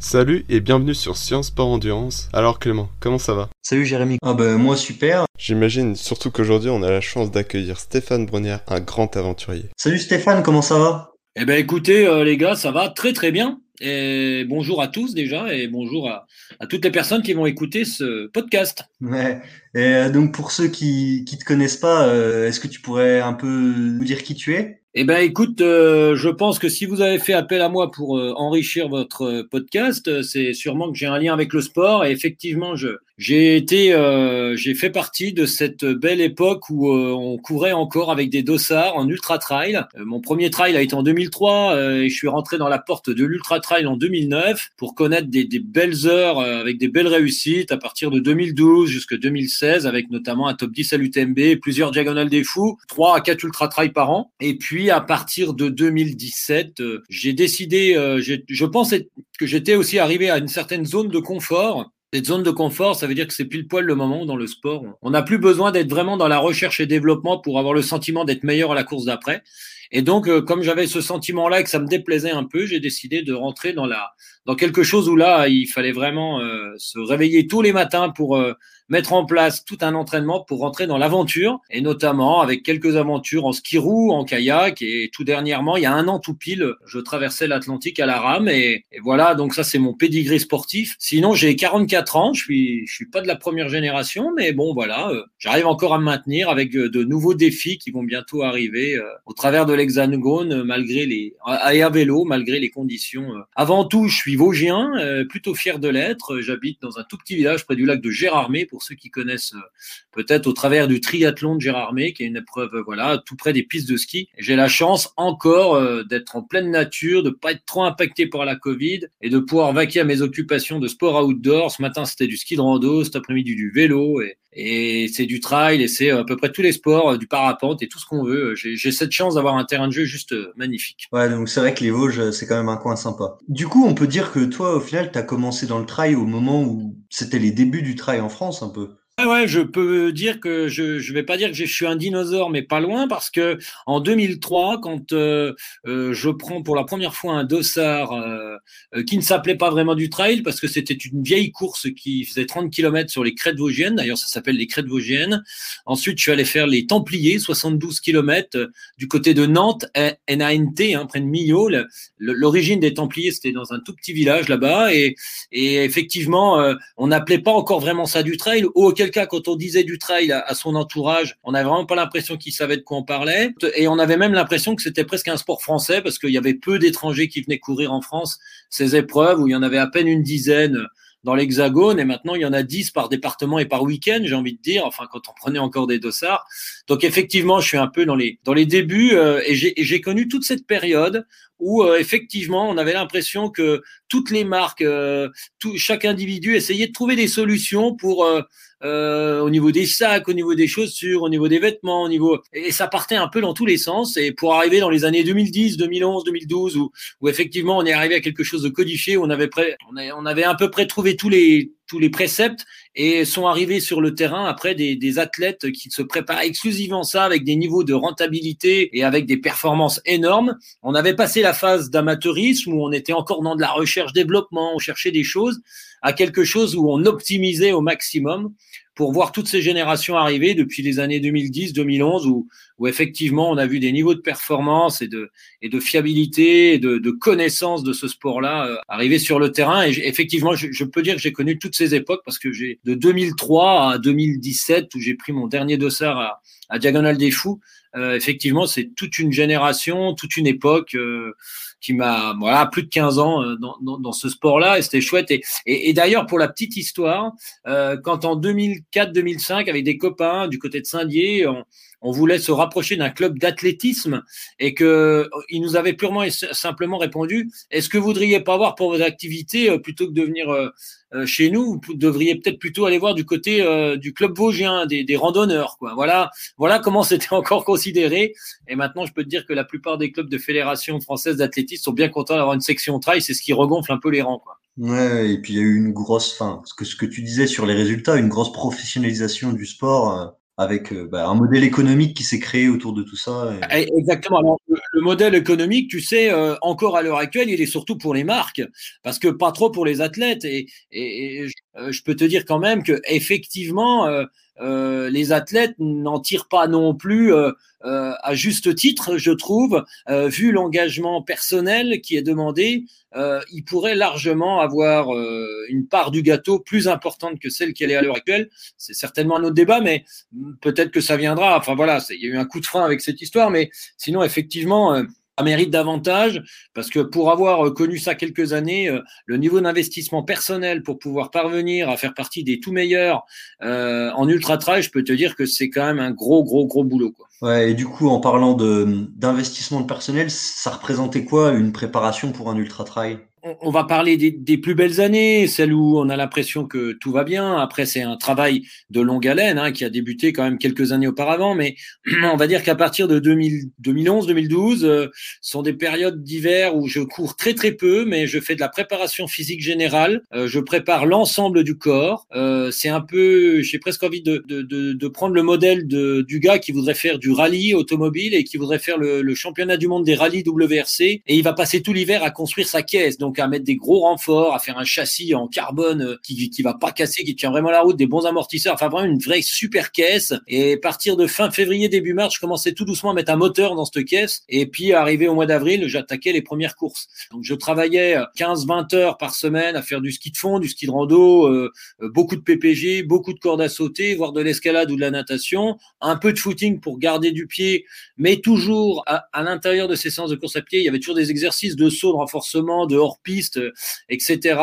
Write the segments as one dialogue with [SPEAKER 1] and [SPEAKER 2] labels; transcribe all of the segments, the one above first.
[SPEAKER 1] Salut et bienvenue sur Science Sport Endurance. Alors Clément, comment ça va?
[SPEAKER 2] Salut Jérémy. Ah bah moi super.
[SPEAKER 1] J'imagine surtout qu'aujourd'hui on a la chance d'accueillir Stéphane Brunière, un grand aventurier.
[SPEAKER 2] Salut Stéphane, comment ça va?
[SPEAKER 3] Eh ben écoutez euh, les gars, ça va très très bien. Et bonjour à tous déjà et bonjour à, à toutes les personnes qui vont écouter ce podcast.
[SPEAKER 2] Ouais. Et euh, donc pour ceux qui qui te connaissent pas, euh, est-ce que tu pourrais un peu nous dire qui tu es?
[SPEAKER 3] Eh ben écoute, euh, je pense que si vous avez fait appel à moi pour euh, enrichir votre euh, podcast, c'est sûrement que j'ai un lien avec le sport. Et effectivement je j'ai été euh, j'ai fait partie de cette belle époque où euh, on courait encore avec des dossards en ultra trail. Euh, mon premier trail a été en 2003 euh, et je suis rentré dans la porte de l'ultra trail en 2009 pour connaître des, des belles heures euh, avec des belles réussites à partir de 2012 jusqu'à 2016 avec notamment un top 10 à l'UTMB, plusieurs diagonales des fous, 3 à 4 ultra trail par an et puis à partir de 2017, euh, j'ai décidé je pense être- que j'étais aussi arrivé à une certaine zone de confort zone de confort, ça veut dire que c'est pile poil le moment où dans le sport, on n'a plus besoin d'être vraiment dans la recherche et développement pour avoir le sentiment d'être meilleur à la course d'après. Et donc, euh, comme j'avais ce sentiment-là et que ça me déplaisait un peu, j'ai décidé de rentrer dans la dans quelque chose où là, il fallait vraiment euh, se réveiller tous les matins pour euh, mettre en place tout un entraînement pour rentrer dans l'aventure, et notamment avec quelques aventures en ski roue, en kayak, et tout dernièrement, il y a un an tout pile, je traversais l'Atlantique à la rame, et, et voilà, donc ça c'est mon pédigré sportif. Sinon, j'ai 44 ans, je suis, je suis pas de la première génération, mais bon voilà, euh, j'arrive encore à me maintenir avec euh, de nouveaux défis qui vont bientôt arriver euh, au travers de l'Hexagone, malgré les à, à vélo, malgré les conditions. euh. Avant tout, je suis vosgien, euh, plutôt fier de l'être. J'habite dans un tout petit village près du lac de Gérardmer, pour ceux qui connaissent euh, peut-être au travers du triathlon de Gérardmer, qui est une épreuve, voilà, tout près des pistes de ski. J'ai la chance encore euh, d'être en pleine nature, de pas être trop impacté par la Covid et de pouvoir vaquer à mes occupations de sport outdoor. Ce matin, c'était du ski de rando, cet après-midi du vélo et, et c'est du trail et c'est à peu près tous les sports, euh, du parapente et tout ce qu'on veut. J'ai j'ai cette chance d'avoir un terrain de jeu juste euh, magnifique.
[SPEAKER 2] Ouais, donc c'est vrai que les Vosges, c'est quand même un coin sympa. Du coup, on peut dire que toi, au final, t'as commencé dans le trail au moment où c'était les débuts du trail en France, un peu.
[SPEAKER 3] Ouais, je peux dire que je je vais pas dire que je suis un dinosaure, mais pas loin parce que en 2003, quand euh, euh, je prends pour la première fois un dossard euh, euh, qui ne s'appelait pas vraiment du trail parce que c'était une vieille course qui faisait 30 km sur les crêtes vosgiennes. D'ailleurs, ça s'appelle les crêtes vosgiennes. Ensuite, je suis allé faire les Templiers, 72 km euh, du côté de Nantes, NANT, hein, près de Millau. L'origine des Templiers, c'était dans un tout petit village là-bas et, et effectivement, euh, on n'appelait pas encore vraiment ça du trail, cas, quand on disait du trail à, son entourage, on n'avait vraiment pas l'impression qu'il savait de quoi on parlait, et on avait même l'impression que c'était presque un sport français, parce qu'il y avait peu d'étrangers qui venaient courir en France ces épreuves, où il y en avait à peine une dizaine dans l'Hexagone, et maintenant il y en a 10 par département et par week-end, j'ai envie de dire, enfin quand on prenait encore des dossards. Donc effectivement, je suis un peu dans les, dans les débuts, euh, et j'ai connu toute cette période où euh, effectivement on avait l'impression que toutes les marques, euh, chaque individu essayait de trouver des solutions pour euh, au niveau des sacs, au niveau des chaussures, au niveau des vêtements, au niveau et ça partait un peu dans tous les sens. Et pour arriver dans les années 2010, 2011, 2012, où, effectivement on est arrivé à quelque chose de codifié, on avait on, on avait à peu près trouvé tous les tous les préceptes et sont arrivés sur le terrain après des, des athlètes qui se préparent exclusivement ça avec des niveaux de rentabilité et avec des performances énormes. On avait passé la phase d'amateurisme où on était encore dans de la recherche-développement, on cherchait des choses, à quelque chose où on optimisait au maximum pour voir toutes ces générations arriver depuis les années 2010-2011 où, où effectivement on a vu des niveaux de performance et de, et de fiabilité et de, de connaissance de ce sport-là euh, arriver sur le terrain. Et effectivement, je, je peux dire que j'ai connu toutes ces époques parce que j'ai de 2003 à 2017 où j'ai pris mon dernier dossard à, à Diagonale des Fous. Euh, effectivement, c'est toute une génération, toute une époque euh, qui m'a voilà plus de 15 ans euh, dans, dans, dans ce sport-là et c'était chouette. Et, et, et d'ailleurs, pour la petite histoire, euh, quand en 2004-2005, avec des copains du côté de Saint-Dié, on, on voulait se rapprocher d'un club d'athlétisme et que ils nous avaient purement et simplement répondu est-ce que vous voudriez pas voir pour vos activités euh, plutôt que de venir euh, euh, chez nous vous devriez peut-être plutôt aller voir du côté euh, du club vosgien des, des randonneurs quoi voilà voilà comment c'était encore considéré et maintenant je peux te dire que la plupart des clubs de fédération française d'athlétisme sont bien contents d'avoir une section trail c'est ce qui regonfle un peu les rangs quoi
[SPEAKER 2] Ouais, et puis il y a eu une grosse, fin, ce que ce que tu disais sur les résultats, une grosse professionnalisation du sport. euh, avec bah, un modèle économique qui s'est créé autour de tout ça.
[SPEAKER 3] Eh, exactement. Alors, le, modèle économique, tu sais, encore à l'heure actuelle, il est surtout pour les marques, parce que pas trop pour les athlètes. Et, et, je peux te dire quand même que effectivement, euh, les athlètes n'en tirent pas non plus euh, euh, à juste titre, je trouve, vu l'engagement personnel qui est demandé. ils pourraient largement avoir une part du gâteau plus importante que celle qu'elle est à l'heure actuelle. C'est certainement un autre débat, mais peut-être que ça viendra. Enfin voilà, il y a eu un coup de frein avec cette histoire, mais sinon effectivement mérite davantage parce que pour avoir euh, connu ça quelques années, euh, le niveau d'investissement personnel pour pouvoir parvenir à faire partie des tout meilleurs euh, en ultra trail, je peux te dire que c'est quand même un gros gros gros boulot.
[SPEAKER 2] Ouais, et du coup en parlant de d'investissement personnel, ça représentait quoi une préparation pour un ultra trail?
[SPEAKER 3] On va parler des, plus belles années, celles où on a l'impression que tout va bien. Après, c'est un travail de longue haleine hein, qui a débuté quand même quelques années auparavant, mais on va dire qu'à partir de 2011-2012, euh, sont des périodes d'hiver où je cours très très peu, mais je fais de la préparation physique générale. Euh, je prépare l'ensemble du corps. Euh, c'est un peu, j'ai presque envie de, de, de, de, prendre le modèle du gars qui voudrait faire du rallye automobile et qui voudrait faire le, le championnat du monde des rallyes WRC, et il va passer tout l'hiver à construire sa caisse. À mettre des gros renforts, à faire un châssis en carbone euh, qui, qui va pas casser, qui tient vraiment la route, des bons amortisseurs, enfin vraiment une vraie super caisse. Et partir de fin février, début mars, je commençais tout doucement à mettre un moteur dans cette caisse. Et puis arrivé au mois d'avril, j'attaquais les premières courses. Donc je travaillais 15-20 heures par semaine à faire du ski de fond, du ski de rando, euh, euh, beaucoup de PPG, beaucoup de cordes à sauter, voire de l'escalade ou de la natation, un peu de footing pour garder du pied, mais toujours à, à l'intérieur de ces séances de course à pied, il y avait toujours des exercices de saut, de renforcement, de hors piste, etc.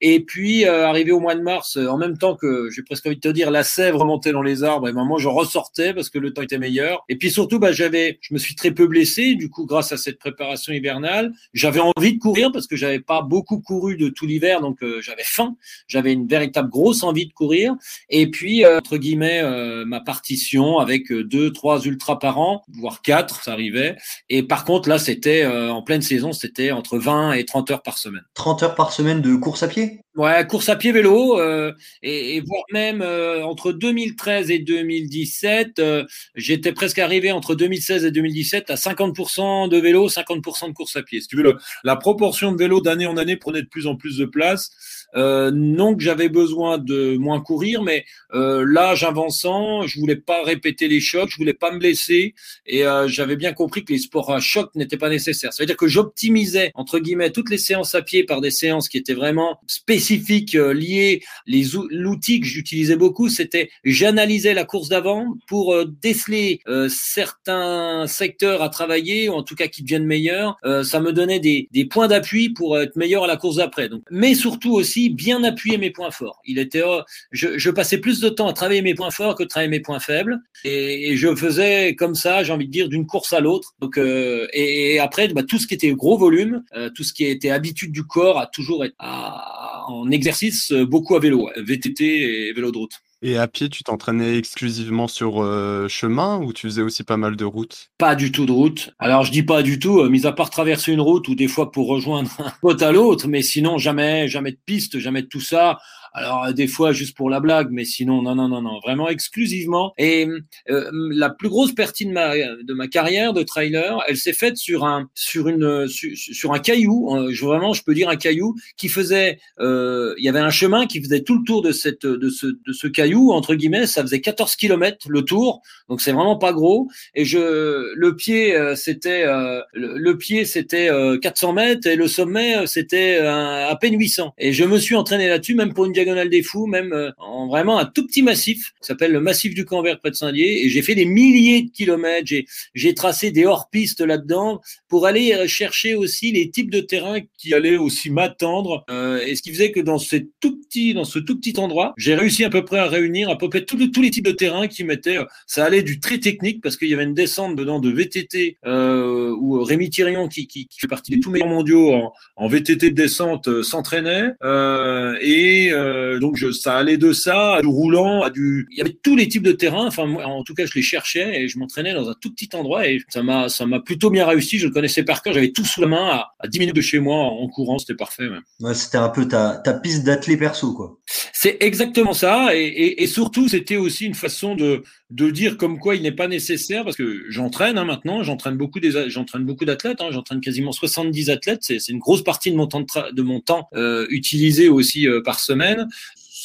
[SPEAKER 3] Et puis, euh, arrivé au mois de mars, euh, en même temps que, j'ai presque envie de te dire, la sève remontait dans les arbres, et moment je ressortais parce que le temps était meilleur. Et puis surtout, bah, j'avais, je me suis très peu blessé, du coup, grâce à cette préparation hivernale. J'avais envie de courir parce que j'avais pas beaucoup couru de tout l'hiver, donc euh, j'avais faim. J'avais une véritable grosse envie de courir. Et puis, entre guillemets, ma partition avec deux, trois ultras par an, voire quatre, ça arrivait. Et par contre, là, c'était en pleine saison, c'était entre 20 et 30 heures par semaine.
[SPEAKER 2] 30 heures par semaine de course à pied?
[SPEAKER 3] Ouais, course à pied vélo, euh, et, voire même euh, entre 2013 et 2017, euh, j'étais presque arrivé entre 2016 et 2017 à 50% de vélo, 50% de course à pied. Si tu veux, la proportion de vélo d'année en année prenait de plus en plus de place. Euh, non que j'avais besoin de moins courir, mais euh, l'âge avançant, je voulais pas répéter les chocs, je voulais pas me blesser, et euh, j'avais bien compris que les sports à choc n'étaient pas nécessaires. Ça veut dire que j'optimisais entre guillemets toutes les séances à pied par des séances qui étaient vraiment spécifiques, euh, liées. Les l'outil que j'utilisais beaucoup, c'était j'analysais la course d'avant pour euh, déceler certains secteurs à travailler, ou en tout cas qui deviennent meilleurs. ça me donnait des, des points d'appui pour être meilleur à la course d'après. Donc, mais surtout aussi bien appuyer mes points forts. Il était, oh, je, passais plus de temps à travailler mes points forts que travailler mes points faibles, et, je faisais comme ça, j'ai envie de dire, d'une course à l'autre. Donc, euh, et, après, bah, tout ce qui était gros volume, euh, tout ce qui était habitude du corps, a toujours été en exercice euh, beaucoup à vélo, VTT et vélo de route.
[SPEAKER 1] Et à pied, tu t'entraînais exclusivement sur chemin ou tu faisais aussi pas mal de routes?
[SPEAKER 3] Pas du tout de route. Alors je dis pas du tout, mis à part traverser une route ou des fois pour rejoindre un pote à l'autre, mais sinon jamais, jamais de piste, jamais de tout ça. Alors des fois juste pour la blague, mais sinon non non non non, vraiment exclusivement. Et euh, la plus grosse partie de ma de ma carrière de trailer, elle s'est faite sur un sur une sur, un caillou. Euh, je, vraiment, je peux dire un caillou qui faisait. Euh, il y avait un chemin qui faisait tout le tour de cette de ce de ce caillou entre guillemets. Ça faisait 14 kilomètres le tour, donc c'est vraiment pas gros. Et je le pied c'était le, pied c'était 400 mètres et le sommet c'était à peine 800. Et je me suis entraîné là-dessus même pour une des Fous, même euh, en vraiment un tout petit massif, qui s'appelle le massif du Canver près de Saint-Dié, et j'ai fait des milliers de kilomètres, j'ai tracé des hors-pistes là-dedans pour aller euh, chercher aussi les types de terrain qui allaient aussi m'attendre, euh, et ce qui faisait que dans ce tout petit, dans ce tout petit endroit, j'ai réussi à peu près à réunir à peu près tous, les types de terrain qui mettaient, ça allait du très technique parce qu'il y avait une descente dedans de VTT où Rémi Thirion, qui, fait partie des tout meilleurs mondiaux en, en VTT de descente, s'entraînait. et donc je, ça allait de ça à du roulant, à du, il y avait tous les types de terrains. Enfin, en tout cas, je les cherchais et je m'entraînais dans un tout petit endroit et ça m'a, plutôt bien réussi. Je le connaissais par cœur. J'avais tout sous la main à, à 10 minutes de chez moi en courant. C'était parfait.
[SPEAKER 2] C'était un peu ta, ta piste d'athlète perso, quoi.
[SPEAKER 3] C'est exactement ça. Et, surtout, c'était aussi une façon de, dire comme quoi il n'est pas nécessaire parce que j'entraîne hein, maintenant, j'entraîne beaucoup des, j'entraîne beaucoup d'athlètes, hein, j'entraîne quasiment 70 athlètes, c'est, une grosse partie de mon temps de, de mon temps euh, utilisé aussi euh, par semaine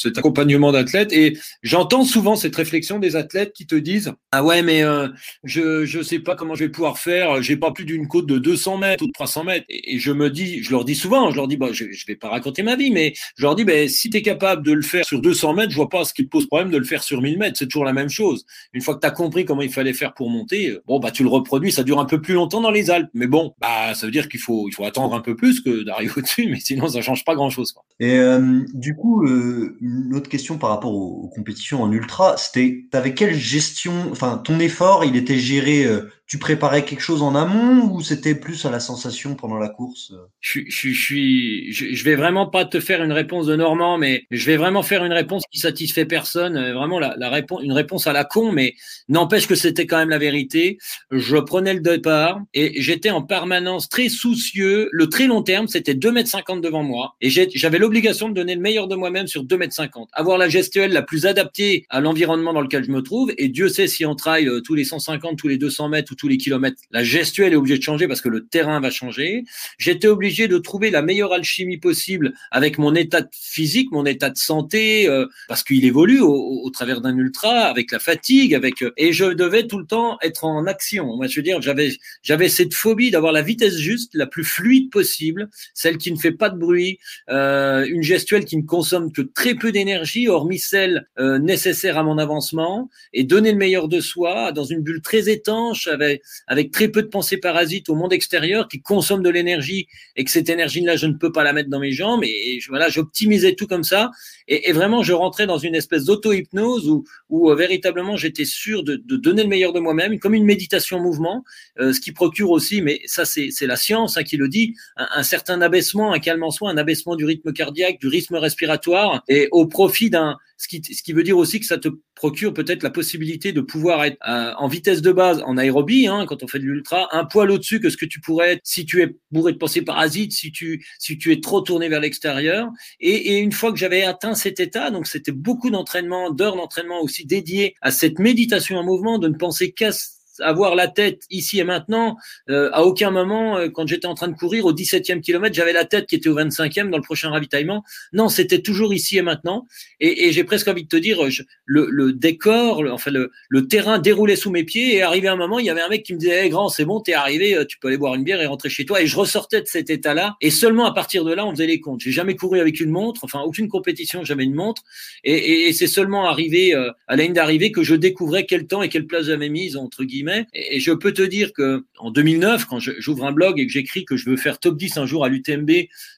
[SPEAKER 3] cet accompagnement d'athlètes. Et j'entends souvent cette réflexion des athlètes qui te disent Ah ouais, mais euh, je je sais pas comment je vais pouvoir faire. J'ai pas plus d'une côte de 200 mètres ou de 300 mètres. Et, je me dis, je leur dis souvent, je leur dis bah je, je vais pas raconter ma vie, mais je leur dis ben si tu es capable de le faire sur 200 mètres, je vois pas ce qui te pose problème de le faire sur 1000 mètres. C'est toujours la même chose. Une fois que tu as compris comment il fallait faire pour monter, bon bah tu le reproduis. Ça dure un peu plus longtemps dans les Alpes, mais bon, bah ça veut dire qu'il faut il faut attendre un peu plus que d'arriver au-dessus, mais sinon ça change pas grand chose.
[SPEAKER 2] Et euh, du coup, euh, une autre question par rapport aux, compétitions en ultra, c'était, t'avais quelle gestion, enfin, ton effort, il était géré euh, tu préparais quelque chose en amont ou c'était plus à la sensation pendant la course?
[SPEAKER 3] Je, je, je je, vais vraiment pas te faire une réponse de Normand, mais je vais vraiment faire une réponse qui satisfait personne. Euh, vraiment la, la réponse, une réponse à la con, mais n'empêche que c'était quand même la vérité. Je prenais le départ et j'étais en permanence très soucieux. Le très long terme, c'était 2 mètres 50 devant moi et j'avais l'obligation de donner le meilleur de moi-même sur 2 mètres 50. Avoir la gestuelle la plus adaptée à l'environnement dans lequel je me trouve et Dieu sait si on travaille euh, tous les 150, tous les 200 mètres ou tous les kilomètres, la gestuelle est obligée de changer parce que le terrain va changer. J'étais obligé de trouver la meilleure alchimie possible avec mon état physique, mon état de santé, euh, parce qu'il évolue au, travers d'un ultra, avec la fatigue, avec euh, et je devais tout le temps être en action. Moi, je veux dire, j'avais j'avais cette phobie d'avoir la vitesse juste, la plus fluide possible, celle qui ne fait pas de bruit, euh, une gestuelle qui ne consomme que très peu d'énergie, hormis celle nécessaire à mon avancement, et donner le meilleur de soi dans une bulle très étanche avec avec, très peu de pensées parasites au monde extérieur qui consomme de l'énergie et que cette énergie-là, je ne peux pas la mettre dans mes jambes. Et, voilà, j'optimisais tout comme ça. Et, vraiment, je rentrais dans une espèce d'auto-hypnose où, euh, véritablement j'étais sûr de, donner le meilleur de moi-même, comme une méditation mouvement, euh, ce qui procure aussi, mais ça c'est la science hein, qui le dit, un, certain abaissement, un calme en soi, un abaissement du rythme cardiaque, du rythme respiratoire, et au profit d'un ce qui, ce qui veut dire aussi que ça te procure peut-être la possibilité de pouvoir être euh, en vitesse de base en aérobie, hein, quand on fait de l'ultra, un poil au-dessus que ce que tu pourrais être si tu es bourré de pensées parasites, si tu, si tu es trop tourné vers l'extérieur. Et, et, une fois que j'avais atteint cet état, donc c'était beaucoup d'entraînement, d'heures d'entraînement aussi dédiées à cette méditation en mouvement, de ne penser qu'à avoir la tête ici et maintenant. Euh, à aucun moment, euh, quand j'étais en train de courir au 17e kilomètre, j'avais la tête qui était au 25e dans le prochain ravitaillement. Non, c'était toujours ici et maintenant. Et, et j'ai presque envie de te dire, le, le, décor, le, enfin le, le, terrain déroulait sous mes pieds. Et arrivé un moment, il y avait un mec qui me disait, hey, grand, c'est bon, t'es arrivé, euh, tu peux aller boire une bière et rentrer chez toi. Et je ressortais de cet état-là. Et seulement à partir de là, on faisait les comptes. J'ai jamais couru avec une montre, enfin aucune compétition, jamais une montre. Et, et, et c'est seulement arrivé à la d'arrivée que je découvrais quel temps et quelle place j'avais mise entre guillemets et, je peux te dire que en 2009, quand j'ouvre un blog et que j'écris que je veux faire top 10 un jour à l'UTMB,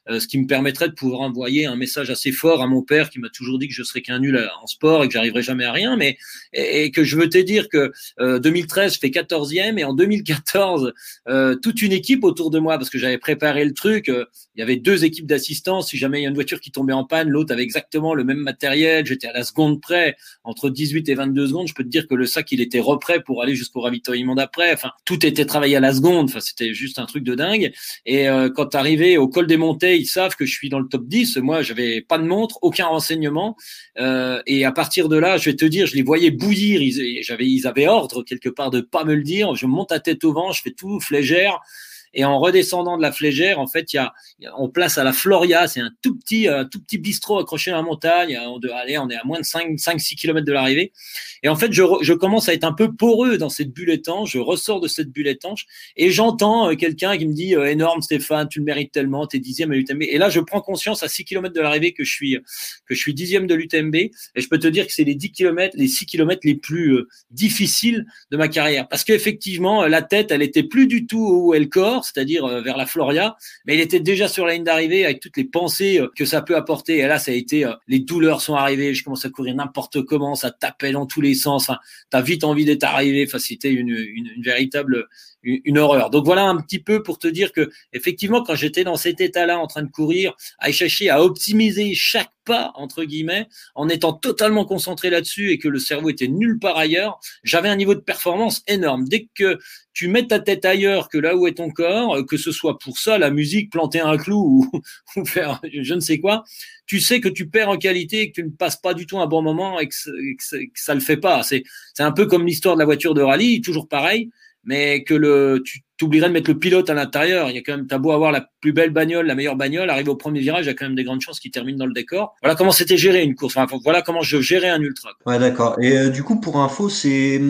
[SPEAKER 3] ce qui me permettrait de pouvoir envoyer un message assez fort à mon père qui m'a toujours dit que je serais qu'un nul en sport et que j'arriverais jamais à rien, mais et, que je veux te dire que 2013 euh, je fais 14e et en 2014 euh, toute une équipe autour de moi parce que j'avais préparé le truc. il y avait deux équipes d'assistance. Si jamais il y a une voiture qui tombait en panne, l'autre avait exactement le même matériel. J'étais à la seconde près, entre 18 et 22 secondes. Je peux te dire que le sac il était reprêt pour aller jusqu'au ravitaillement d'après. Enfin, tout était travaillé à la seconde. Enfin, c'était juste un truc de dingue. Et euh, quand arrivé au col des montées, ils savent que je suis dans le top 10. Moi, j'avais pas de montre, aucun renseignement. Euh, et à partir de là, je vais te dire, je les voyais bouillir. Ils, ils avaient ordre quelque part de pas me le dire. Je monte à tête au vent, je fais tout flégère. Et en redescendant de la Flégère, en fait, il y a, on place à la Floria, c'est un tout petit, un tout petit bistrot accroché à la montagne. On, de, allez, on est à moins de 5, 5 6 km de l'arrivée. Et en fait, je, je commence à être un peu poreux dans cette bulle étanche. Je ressors de cette bulle étanche et j'entends euh, quelqu'un qui me dit euh, énorme Stéphane, tu le mérites tellement, t'es dixième à l'UTMB. Et là, je prends conscience à 6 km de l'arrivée que je suis que je suis dixième de l'UTMB. Et je peux te dire que c'est les 10 km, les 6 km les plus euh, difficiles de ma carrière. Parce qu'effectivement, la tête, elle était plus du tout où elle corps c'est-à-dire euh, vers la Floria, mais il était déjà sur la ligne d'arrivée avec toutes les pensées euh, que ça peut apporter. Et là, ça a été, euh, les douleurs sont arrivées, je commence à courir n'importe comment, ça tapait dans tous les sens. Enfin, t'as vite envie d'être arrivé. Enfin, c'était une, véritable une horreur. Donc voilà un petit peu pour te dire que effectivement, quand j'étais dans cet état-là, en train de courir, à chercher à optimiser chaque pas entre guillemets, en étant totalement concentré là-dessus et que le cerveau était nulle part ailleurs, j'avais un niveau de performance énorme. Dès que tu mets ta tête ailleurs que là où est ton corps, que ce soit pour ça, la musique, planter un clou ou, faire je ne sais quoi, tu sais que tu perds en qualité que tu ne passes pas du tout un bon moment et que, ça le fait pas. C'est un peu comme l'histoire de la voiture de rallye, toujours pareil mais que le, tu t'oublierais de mettre le pilote à l'intérieur. Il y a quand même, t'as beau avoir la plus belle bagnole, la meilleure bagnole, arriver au premier virage, il y a quand même des grandes chances qu'il termine dans le décor. Voilà comment c'était géré une course. Enfin, voilà comment je gérais un ultra.
[SPEAKER 2] Ouais, d'accord. Et euh, du coup, pour info, c'est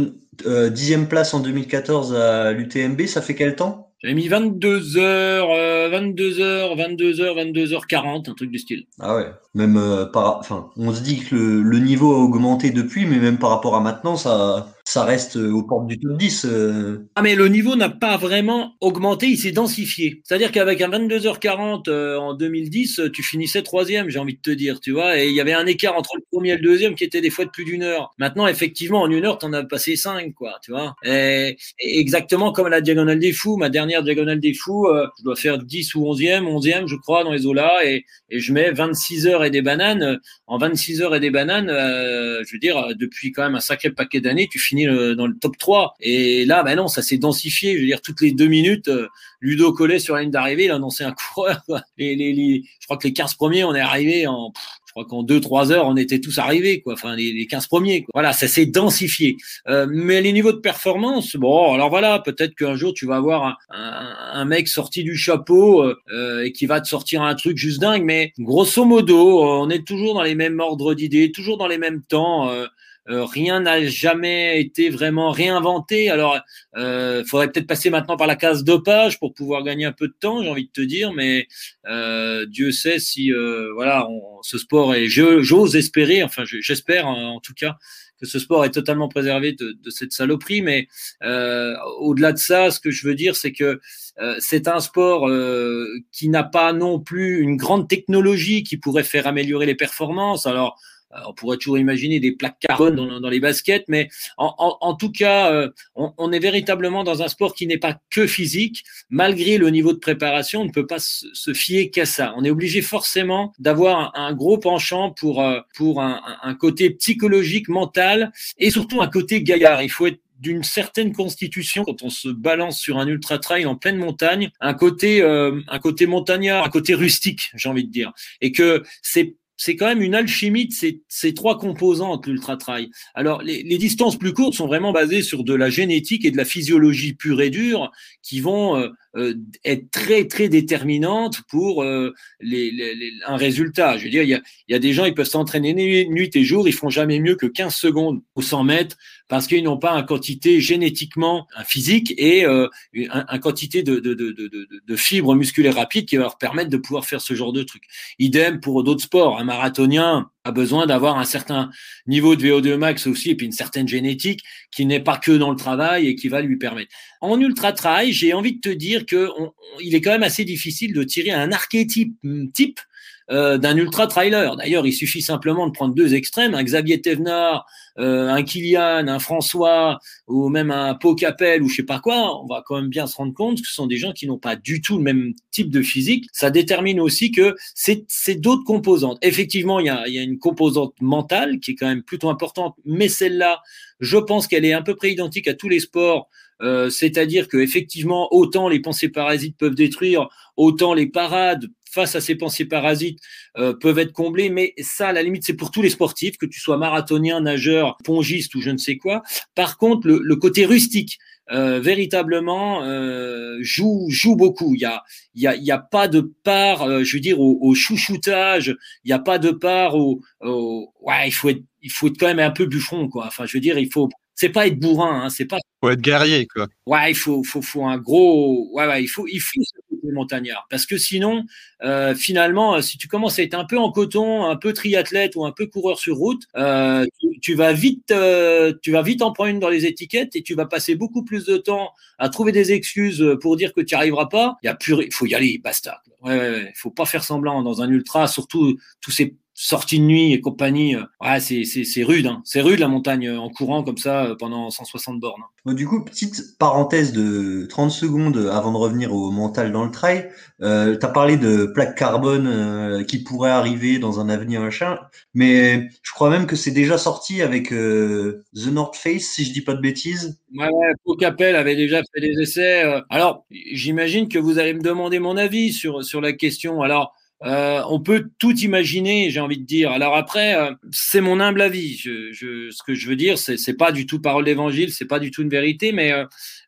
[SPEAKER 2] euh, dixième place en 2014 à l'UTMB. Ça fait quel temps?
[SPEAKER 3] J'avais mis 22 heures, 22 heures, 22 heures, 22 heures 40, un truc du style.
[SPEAKER 2] Ah ouais. Même euh, par, enfin, on se dit que le, le, niveau a augmenté depuis, mais même par rapport à maintenant, ça, ça reste euh, aux portes du top 10. Euh.
[SPEAKER 3] Ah, mais le niveau n'a pas vraiment augmenté, il s'est densifié. C'est-à-dire qu'avec un 22h40 euh, en 2010, tu finissais troisième, j'ai envie de te dire, tu vois, et il y avait un écart entre le premier et le deuxième qui était des fois de plus d'une heure. Maintenant, effectivement, en une heure, t'en as passé cinq, quoi, tu vois. Et, exactement comme la diagonale des fous, ma dernière diagonale des fous, je dois faire 10 ou 11e, 11e, je crois, dans les eaux-là, et, et je mets 26 heures et des bananes. En 26 heures et des bananes, je veux dire, depuis quand même un sacré paquet d'années, tu finis dans le top 3. Et là, ben non, ça s'est densifié. Je veux dire, toutes les deux minutes, euh, Ludo collait sur la ligne d'arrivée, il a annoncé un coureur. Les, les, je crois que les 15 premiers, on est arrivé en... je crois qu'en 2-3 heures, on était tous arrivés, quoi. Enfin, les, les 15 premiers. Quoi. Voilà, ça s'est densifié. Euh, mais les niveaux de performance, bon, alors voilà, peut-être qu'un jour tu vas avoir un, un, un, mec sorti du chapeau euh, et qui va te sortir un truc juste dingue. Mais grosso modo, on est toujours dans les mêmes ordres d'idées, toujours dans les mêmes temps. Euh, euh, rien n'a jamais été vraiment réinventé. Alors, euh, faudrait peut-être passer maintenant par la case dopage pour pouvoir gagner un peu de temps, j'ai envie de te dire, mais euh, Dieu sait si euh, voilà, on, ce sport est. J'ose espérer, enfin, j'espère en, tout cas que ce sport est totalement préservé de, de cette saloperie. Mais euh, au-delà de ça, ce que je veux dire, c'est que c'est un sport qui n'a pas non plus une grande technologie qui pourrait faire améliorer les performances. Alors on pourrait toujours imaginer des plaques carbone dans, les baskets, mais en, tout cas, euh, on, est véritablement dans un sport qui n'est pas que physique. Malgré le niveau de préparation, on ne peut pas se, fier qu'à ça. On est obligé forcément d'avoir un, gros penchant pour, euh, pour un, côté psychologique, mental, et surtout un côté gaillard. Il faut être d'une certaine constitution quand on se balance sur un ultra trail en pleine montagne, un côté un côté montagnard, un côté rustique, j'ai envie de dire, et que c'est c'est quand même une alchimie de ces, trois composantes, l'ultra trail. Alors, les, les, distances plus courtes sont vraiment basées sur de la génétique et de la physiologie pure et dure qui vont euh, être très très déterminantes pour euh, les, un résultat. Je veux dire, il y a, y a, des gens, ils peuvent s'entraîner nuit et jour, ils font jamais mieux que 15 secondes au 100 mètres parce qu'ils n'ont pas un quantité génétiquement un physique et euh, un, quantité de, de, de, de, de fibres musculaires rapides qui va leur permettre de pouvoir faire ce genre de truc. Idem pour d'autres sports. Un marathonien, a besoin d'avoir un certain niveau de VO2 max aussi et puis une certaine génétique qui n'est pas que dans le travail et qui va lui permettre. En ultra trail, j'ai envie de te dire que il est quand même assez difficile de tirer un archétype type euh, d'un ultra trailer. D'ailleurs, il suffit simplement de prendre deux extrêmes, un Xavier Thévenard, euh, un Kylian, un François, ou même un Pau ou je sais pas quoi. On va quand même bien se rendre compte que ce sont des gens qui n'ont pas du tout le même type de physique. Ça détermine aussi que c'est d'autres composantes. Effectivement, il y a, y a une composante mentale qui est quand même plutôt importante, mais celle-là, je pense qu'elle est à peu près identique à tous les sports. Euh, c'est-à-dire que effectivement, autant les pensées parasites peuvent détruire, autant les parades face à ces pensées parasites euh, peuvent être comblées. Mais ça, à la limite, c'est pour tous les sportifs, que tu sois marathonien, nageur, pongiste ou je ne sais quoi. Par contre, le, côté rustique, euh, véritablement euh, joue joue beaucoup. Il y a il y a il y a pas de part, euh, je veux dire au, au chouchoutage. Il n'y a pas de part au, au, ouais il faut être il faut être quand même un peu buffon quoi. Enfin je veux dire il faut c'est pas être bourrin, hein, c'est pas.
[SPEAKER 1] Faut être guerrier, quoi.
[SPEAKER 3] Ouais, il faut, faut, faut un gros. Ouais, ouais, il faut, il faut ce montagnard, parce que sinon, euh, finalement, euh, si tu commences à être un peu en coton, un peu triathlète ou un peu coureur sur route, euh, tu, vas vite, euh, tu vas vite en prendre une dans les étiquettes et tu vas passer beaucoup plus de temps à trouver des excuses pour dire que tu n'y arriveras pas. Il y a plus, faut y aller, basta. Ouais, ouais, ouais, faut pas faire semblant dans un ultra, surtout tous ces sorties de nuit et compagnie. ouais, c'est rude. Hein. C'est rude la montagne en courant comme ça pendant 160 bornes.
[SPEAKER 2] Hein. du coup, petite parenthèse de 30 secondes avant de revenir au mental dans le trail. Euh, tu as parlé de plaques carbone qui pourraient arriver dans un avenir machin, mais je crois même que c'est déjà sorti avec The North Face, si je dis pas de bêtises.
[SPEAKER 3] Ouais, ouais, Capel avait déjà fait des essais. alors, j'imagine que vous allez me demander mon avis sur, sur la question. Alors, euh, on peut tout imaginer, j'ai envie de dire. Alors après, euh, c'est mon humble avis. Ce que je veux dire, c'est, c'est pas du tout parole d'évangile, c'est pas du tout une vérité, mais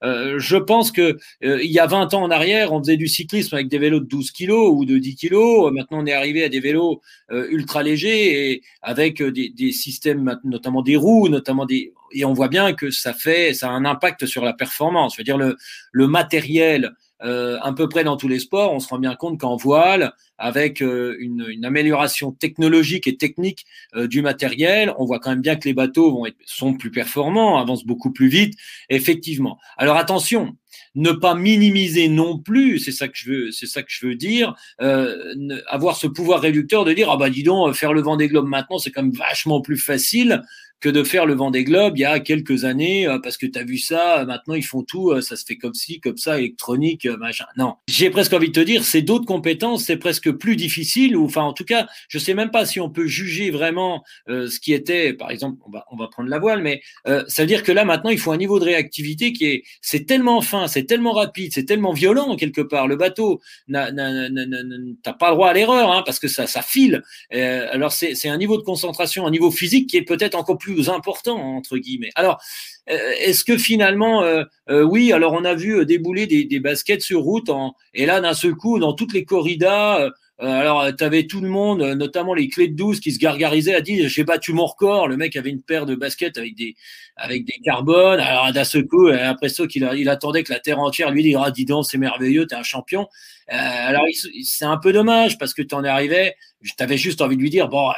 [SPEAKER 3] euh, je pense que il y a 20 ans en arrière, on faisait du cyclisme avec des vélos de 12 kilos ou de 10 kilos. Maintenant, on est arrivé à des vélos ultra légers et avec des, systèmes, notamment des roues, notamment des et on voit bien que ça fait, ça a un impact sur la performance. Je veux dire le matériel euh, à peu près dans tous les sports, on se rend bien compte qu'en voile, avec euh, une, amélioration technologique et technique euh, du matériel, on voit quand même bien que les bateaux vont sont plus performants, avancent beaucoup plus vite, effectivement. Alors attention, ne pas minimiser non plus, c'est ça que je veux, c'est ça que je veux dire, euh, avoir ce pouvoir réducteur de dire ah bah dis donc faire le vent des globes maintenant c'est quand même vachement plus facile que de faire le vent des globes il y a quelques années euh, parce que tu as vu ça, euh, maintenant ils font tout, euh, ça se fait comme ci, comme ça, électronique, machin. Non, j'ai presque envie de te dire, c'est d'autres compétences, c'est presque plus difficile, ou enfin en tout cas, je sais même pas si on peut juger vraiment ce qui était, par exemple, on va, on va prendre la voile, mais ça veut dire que là maintenant il faut un niveau de réactivité qui est, c'est tellement fin, c'est tellement rapide, c'est tellement violent quelque part. Le bateau, t'as pas le droit à l'erreur, hein, parce que ça, ça file. alors c'est un niveau de concentration, un niveau physique qui est peut-être encore plus plus important entre guillemets. Alors, euh, est-ce que finalement, euh, euh, oui, alors on a vu débouler des, des baskets sur route, en, et là d'un seul coup, dans toutes les corridas, alors, euh, tu avais tout le monde, euh, notamment les clés de 12 qui se gargarisaient, à dire j'ai battu mon record. Le mec avait une paire de baskets avec des, avec des carbones. Alors, d'un seul coup, après ça, il attendait que la terre entière lui dise ah, dis donc, c'est merveilleux, t'es un champion. Euh, alors, c'est un peu dommage parce que tu en arrivais, t'avais juste envie de lui dire bon,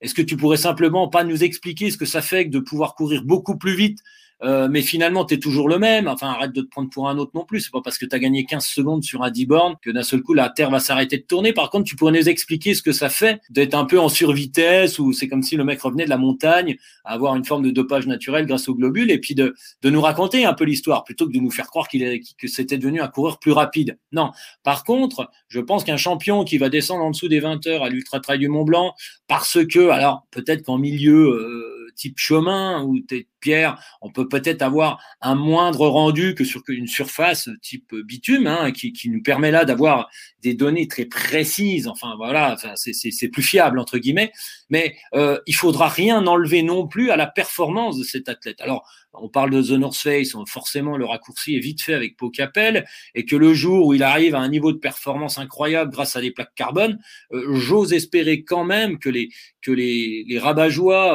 [SPEAKER 3] est-ce que tu pourrais simplement pas nous expliquer ce que ça fait de pouvoir courir beaucoup plus vite euh, mais finalement, tu es toujours le même. Enfin, arrête de te prendre pour un autre non plus. C'est pas parce que tu as gagné 15 secondes sur un 10 bornes que d'un seul coup, la Terre va s'arrêter de tourner. Par contre, tu pourrais nous expliquer ce que ça fait d'être un peu en survitesse ou c'est comme si le mec revenait de la montagne, à avoir une forme de dopage naturel grâce au globule et puis de, de nous raconter un peu l'histoire plutôt que de nous faire croire qu'il est, que c'était devenu un coureur plus rapide. Non. Par contre, je pense qu'un champion qui va descendre en dessous des 20 heures à l'Ultra Trail du Mont Blanc parce que, alors, peut-être qu'en milieu, euh, type chemin ou pierre, on peut peut-être avoir un moindre rendu que sur une surface type bitume, hein, qui, qui, nous permet là d'avoir des données très précises. Enfin voilà, c'est plus fiable entre guillemets. Mais euh, il faudra rien enlever non plus à la performance de cet athlète. Alors on parle de The North Face, forcément le raccourci est vite fait avec Pau Capel, et que le jour où il arrive à un niveau de performance incroyable grâce à des plaques carbone, euh, j'ose espérer quand même que les que les, les rabat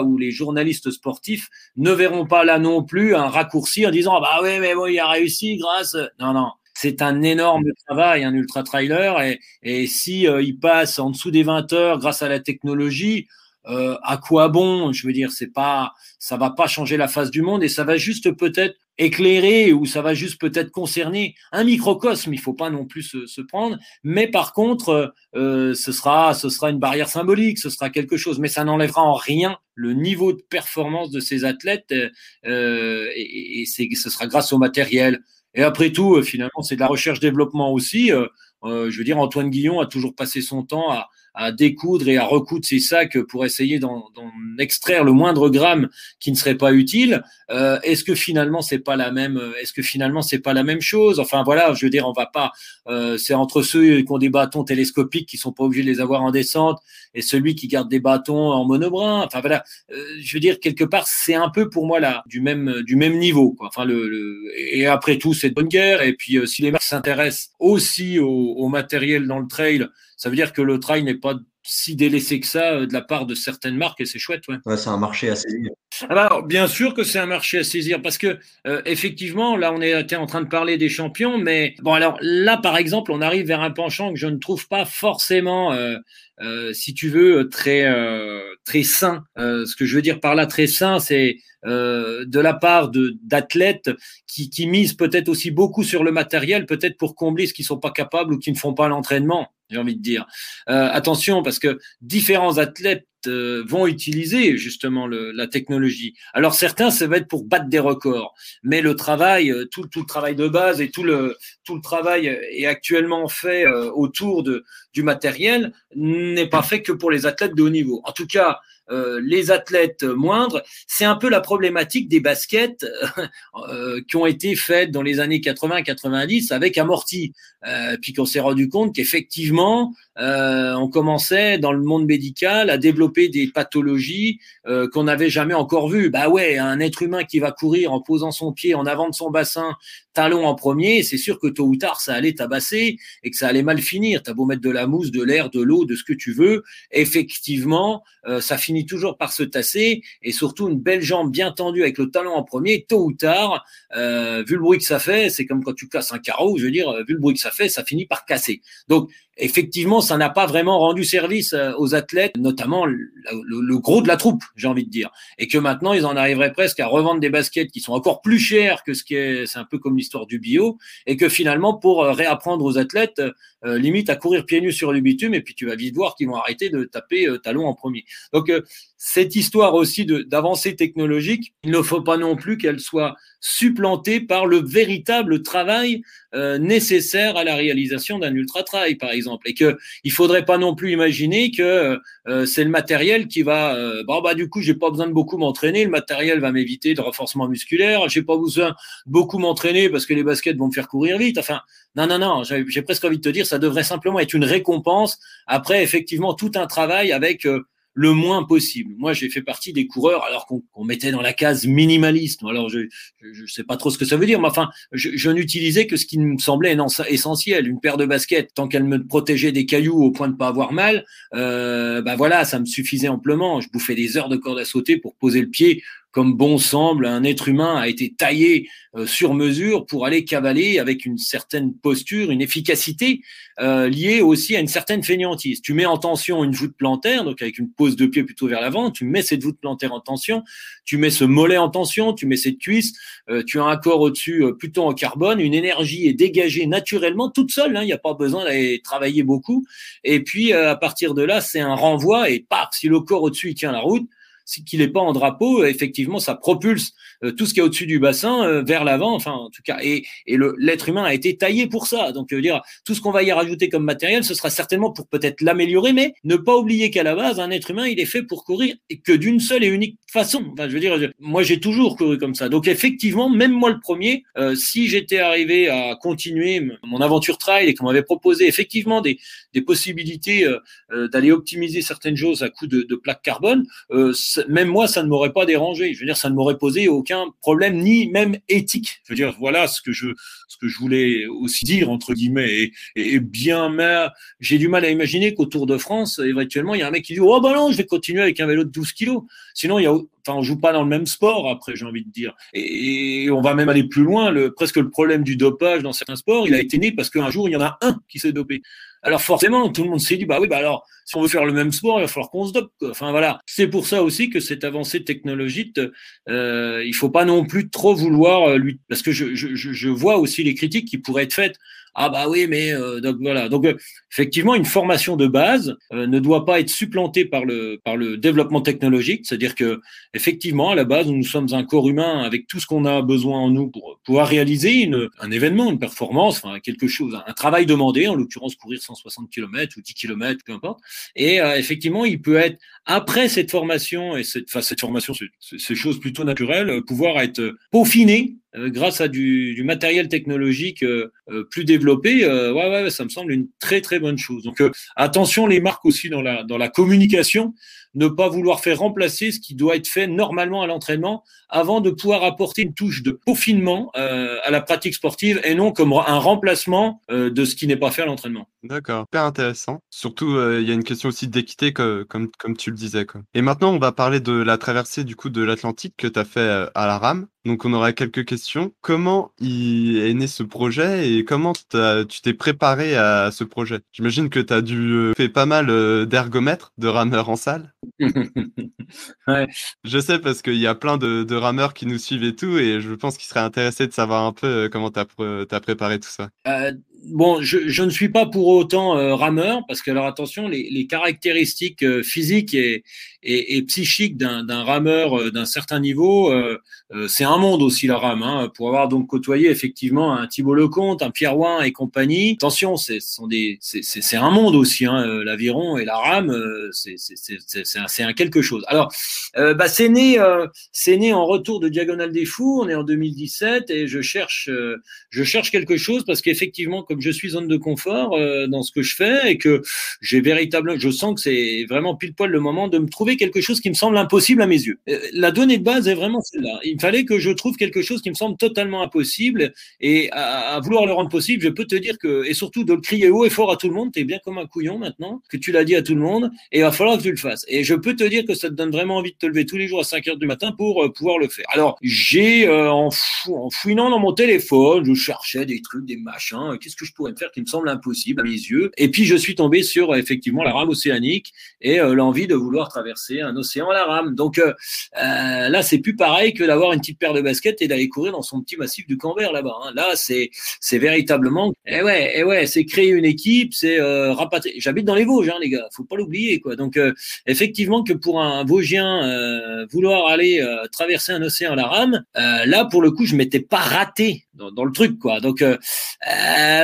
[SPEAKER 3] ou les journalistes sportifs ne verront pas là non plus un raccourci en disant ah bah oui mais bon il a réussi grâce non non. C'est un énorme travail, un ultra trailer, et, et si euh, il passe en dessous des 20 heures grâce à la technologie, euh, à quoi bon? Je veux dire, c'est pas, ça va pas changer la face du monde et ça va juste peut-être éclairer ou ça va juste peut-être concerner un microcosme. Il faut pas non plus se, prendre, mais par contre, euh, ce sera, ce sera une barrière symbolique, ce sera quelque chose, mais ça n'enlèvera en rien le niveau de performance de ces athlètes euh, et, et c'est, ce sera grâce au matériel. Et après tout, finalement, c'est de la recherche-développement aussi. je veux dire, Antoine Guillon a toujours passé son temps à, à découdre et à recoudre ses sacs pour essayer d'en extraire le moindre gramme qui ne serait pas utile. Euh, est-ce que finalement c'est pas la même Est-ce que finalement c'est pas la même chose? Enfin voilà, je veux dire, on va pas. Euh, c'est entre ceux qui ont des bâtons télescopiques qui sont pas obligés de les avoir en descente et celui qui garde des bâtons en monobrin. Enfin voilà, euh, je veux dire quelque part c'est un peu pour moi là du même du même niveau. Quoi. Enfin le, et après tout c'est de bonne guerre. Et puis si les marques s'intéressent aussi au, au matériel dans le trail ça veut dire que le trail n'est pas si délaissé que ça euh, de la part de certaines marques et c'est chouette. Ouais.
[SPEAKER 2] ouais c'est un marché à saisir.
[SPEAKER 3] Alors, bien sûr que c'est un marché à saisir parce que euh, effectivement, là, on était en train de parler des champions, mais bon, alors là, par exemple, on arrive vers un penchant que je ne trouve pas forcément, euh, si tu veux, très très sain. ce que je veux dire par là, très sain, c'est de la part d'athlètes qui, misent peut-être aussi beaucoup sur le matériel, peut-être pour combler ce qu'ils sont pas capables ou qui ne font pas l'entraînement j'ai envie de dire. Euh, attention, parce que différents athlètes euh, vont utiliser justement la technologie. Alors certains, ça va être pour battre des records, mais le travail, euh, tout, le travail de base et tout le, travail est actuellement fait euh, autour du matériel n'est pas fait que pour les athlètes de haut niveau. En tout cas, euh, les athlètes moindres, c'est un peu la problématique des baskets euh, qui ont été faites dans les années 80-90 avec amorti. Euh, puis qu'on s'est rendu compte qu'effectivement, on commençait dans le monde médical à développer des pathologies qu'on n'avait jamais encore vues. Bah ouais, un être humain qui va courir en posant son pied en avant de son bassin, talon en premier, c'est sûr que tôt ou tard, ça allait tabasser et que ça allait mal finir. T'as beau mettre de la mousse, de l'air, de l'eau, de ce que tu veux, effectivement, ça finit toujours par se tasser et surtout une belle jambe bien tendue avec le talon en premier, tôt ou tard, euh, vu le bruit que ça fait, c'est comme quand tu casses un carreau, je veux dire, vu le bruit que ça fait, ça finit par casser. Donc effectivement, ça n'a pas vraiment rendu service euh, aux athlètes, notamment le, gros de la troupe, j'ai envie de dire. Et que maintenant, ils en arriveraient presque à revendre des baskets qui sont encore plus chères que ce qui est, c'est un peu comme l'histoire du bio, et que finalement, pour euh, réapprendre aux athlètes, euh, limite à courir pieds nus sur le bitume, et puis tu vas vite voir qu'ils vont arrêter de taper talon en premier. Donc, cette histoire aussi d'avancée technologique, il ne faut pas non plus qu'elle soit supplantée par le véritable travail euh, nécessaire à la réalisation d'un ultra trail, par exemple, et que il faudrait pas non plus imaginer que euh, c'est le matériel qui va, euh, bon bah du coup j'ai pas besoin de beaucoup m'entraîner, le matériel va m'éviter de renforcement musculaire, j'ai pas besoin de beaucoup m'entraîner parce que les baskets vont me faire courir vite. Enfin, non non non, j'ai presque envie de te dire, ça devrait simplement être une récompense après effectivement tout un travail avec euh, le moins possible. Moi, j'ai fait partie des coureurs alors qu'on mettait dans la case minimalisme. Alors, je ne sais pas trop ce que ça veut dire, mais enfin, je, je n'utilisais que ce qui me semblait essentiel. Une paire de baskets, tant qu'elle me protégeait des cailloux au point de pas avoir mal, euh, bah voilà, ça me suffisait amplement. Je bouffais des heures de corde à sauter pour poser le pied comme bon semble, un être humain a été taillé euh, sur mesure pour aller cavaler avec une certaine posture, une efficacité euh, liée aussi à une certaine fainéantise. Tu mets en tension une voûte plantaire, donc avec une pose de pied plutôt vers l'avant, tu mets cette voûte plantaire en tension, tu mets ce mollet en tension, tu mets cette cuisse, euh, tu as un corps au-dessus plutôt en carbone, une énergie est dégagée naturellement toute seule, hein, il n'y a pas besoin d'aller travailler beaucoup. Et puis à partir de là, c'est un renvoi et paf, si le corps au-dessus tient la route, qu'il n'est pas en drapeau, effectivement, ça propulse euh, tout ce qui est au-dessus du bassin euh, vers l'avant, enfin, en tout cas. Et, et l'être humain a été taillé pour ça. Donc, je veux dire, tout ce qu'on va y rajouter comme matériel, ce sera certainement pour peut-être l'améliorer, mais ne pas oublier qu'à la base, un être humain, il est fait pour courir et que d'une seule et unique façon. Enfin, je veux dire, moi, j'ai toujours couru comme ça. Donc, effectivement, même moi, le premier, euh, si j'étais arrivé à continuer mon aventure trail et qu'on m'avait proposé effectivement des, des possibilités d'aller optimiser certaines choses à coup de, de plaques carbone, même moi, ça ne m'aurait pas dérangé. Je veux dire, ça ne m'aurait posé aucun problème, ni même éthique. Je veux dire, voilà ce que je, ce que je voulais aussi dire, entre guillemets. Et, bien, mais j'ai du mal à imaginer qu'au de France, éventuellement, il y a un mec qui dit, oh, bah non, je vais continuer avec un vélo de 12 kilos. Sinon, il y a, enfin, on joue pas dans le même sport, après, j'ai envie de dire. Et, on va même aller plus loin. Presque le problème du dopage dans certains sports, il a été né parce qu'un jour, il y en a un qui s'est dopé. Alors forcément, tout le monde s'est dit, bah oui, bah alors, si on veut faire le même sport, il va falloir qu'on se dope. Enfin voilà, c'est pour ça aussi que cette avancée technologique, euh, il faut pas non plus trop vouloir euh, lui, parce que je, je, je vois aussi les critiques qui pourraient être faites ah bah oui, mais euh, donc voilà. Donc euh, effectivement, une formation de base euh, ne doit pas être supplantée par le par le développement technologique. C'est-à-dire que effectivement, à la base, nous sommes un corps humain avec tout ce qu'on a besoin en nous pour pouvoir réaliser une, un événement, une performance, enfin quelque chose, un travail demandé, en l'occurrence courir 160 km ou 10 km, peu importe. Et effectivement, il peut être après cette formation et cette, enfin, cette formation, c'est chose plutôt naturelle, pouvoir être peaufiné euh, grâce à du, matériel technologique euh, euh, plus développé, ça me semble une très très bonne chose. Donc attention les marques aussi dans la dans la communication ne pas vouloir faire remplacer ce qui doit être fait normalement à l'entraînement avant de pouvoir apporter une touche de peaufinement euh, à la pratique sportive et non comme un remplacement euh, de ce qui n'est pas fait à l'entraînement.
[SPEAKER 1] D'accord, super intéressant. Surtout, euh, il y a une question aussi d'équité, comme, tu le disais. Et maintenant, on va parler de la traversée du coup de l'Atlantique que tu as fait à la rame. Donc, on aura quelques questions. Comment est né ce projet et comment tu t'es préparé à ce projet? J'imagine que tu as dû faire pas mal d'ergomètres, de rameurs en salle. Je sais parce qu'il y a plein de, rameurs qui nous suivent et tout, et je pense qu'ils seraient intéressés de savoir un peu euh, comment tu as, as, préparé tout ça.
[SPEAKER 3] Euh, bon, je, je, ne suis pas pour autant euh, rameur, parce que, alors attention, les, les caractéristiques euh, physiques et, et, et psychiques d'un rameur euh, d'un certain niveau, c'est un monde aussi la rame. Hein, pour avoir donc côtoyé effectivement un Thibault Lecomte, un Pierre Ouin et compagnie. Attention, c'est un monde aussi. Hein, L'aviron et la rame, c'est un, quelque chose. Alors, bah, c'est né, né en retour de Diagonale des Fous. On est en 2017 et je cherche, je cherche quelque chose parce qu'effectivement, comme je suis zone de confort euh, dans ce que je fais et que j'ai véritablement, je sens que c'est vraiment pile poil le moment de me trouver quelque chose qui me semble impossible à mes yeux. Euh, la donnée de base est vraiment celle-là. Il fallait que je trouve quelque chose qui me semble totalement impossible et à, vouloir le rendre possible, je peux te dire que, et surtout de le crier haut et fort à tout le monde, tu es bien comme un couillon maintenant, que tu l'as dit à tout le monde et il va falloir que tu le fasses. Et je peux te dire que ça te donne vraiment envie de te lever tous les jours à 5 heures du matin pour euh, pouvoir le faire. Alors, j'ai, en, en fouinant dans mon téléphone, je cherchais des trucs, des machins, qu'est-ce que je pourrais me faire qui me semble impossible à mes yeux. Et puis je suis tombé sur effectivement la rame océanique et euh, l'envie de vouloir traverser un océan à la rame. Donc euh, euh, là, c'est plus pareil que d'avoir une petite paire de baskets et d'aller courir dans son petit massif du Canvert là-bas. Hein. Là, c'est c'est véritablement, et eh ouais, et eh ouais, c'est créer une équipe, c'est euh, rapatrier. J'habite dans les Vosges, hein, les gars, faut pas l'oublier quoi. Donc effectivement que pour un Vosgien vouloir aller traverser un océan à la rame, là pour le coup, je m'étais pas raté dans, dans, le truc quoi. Donc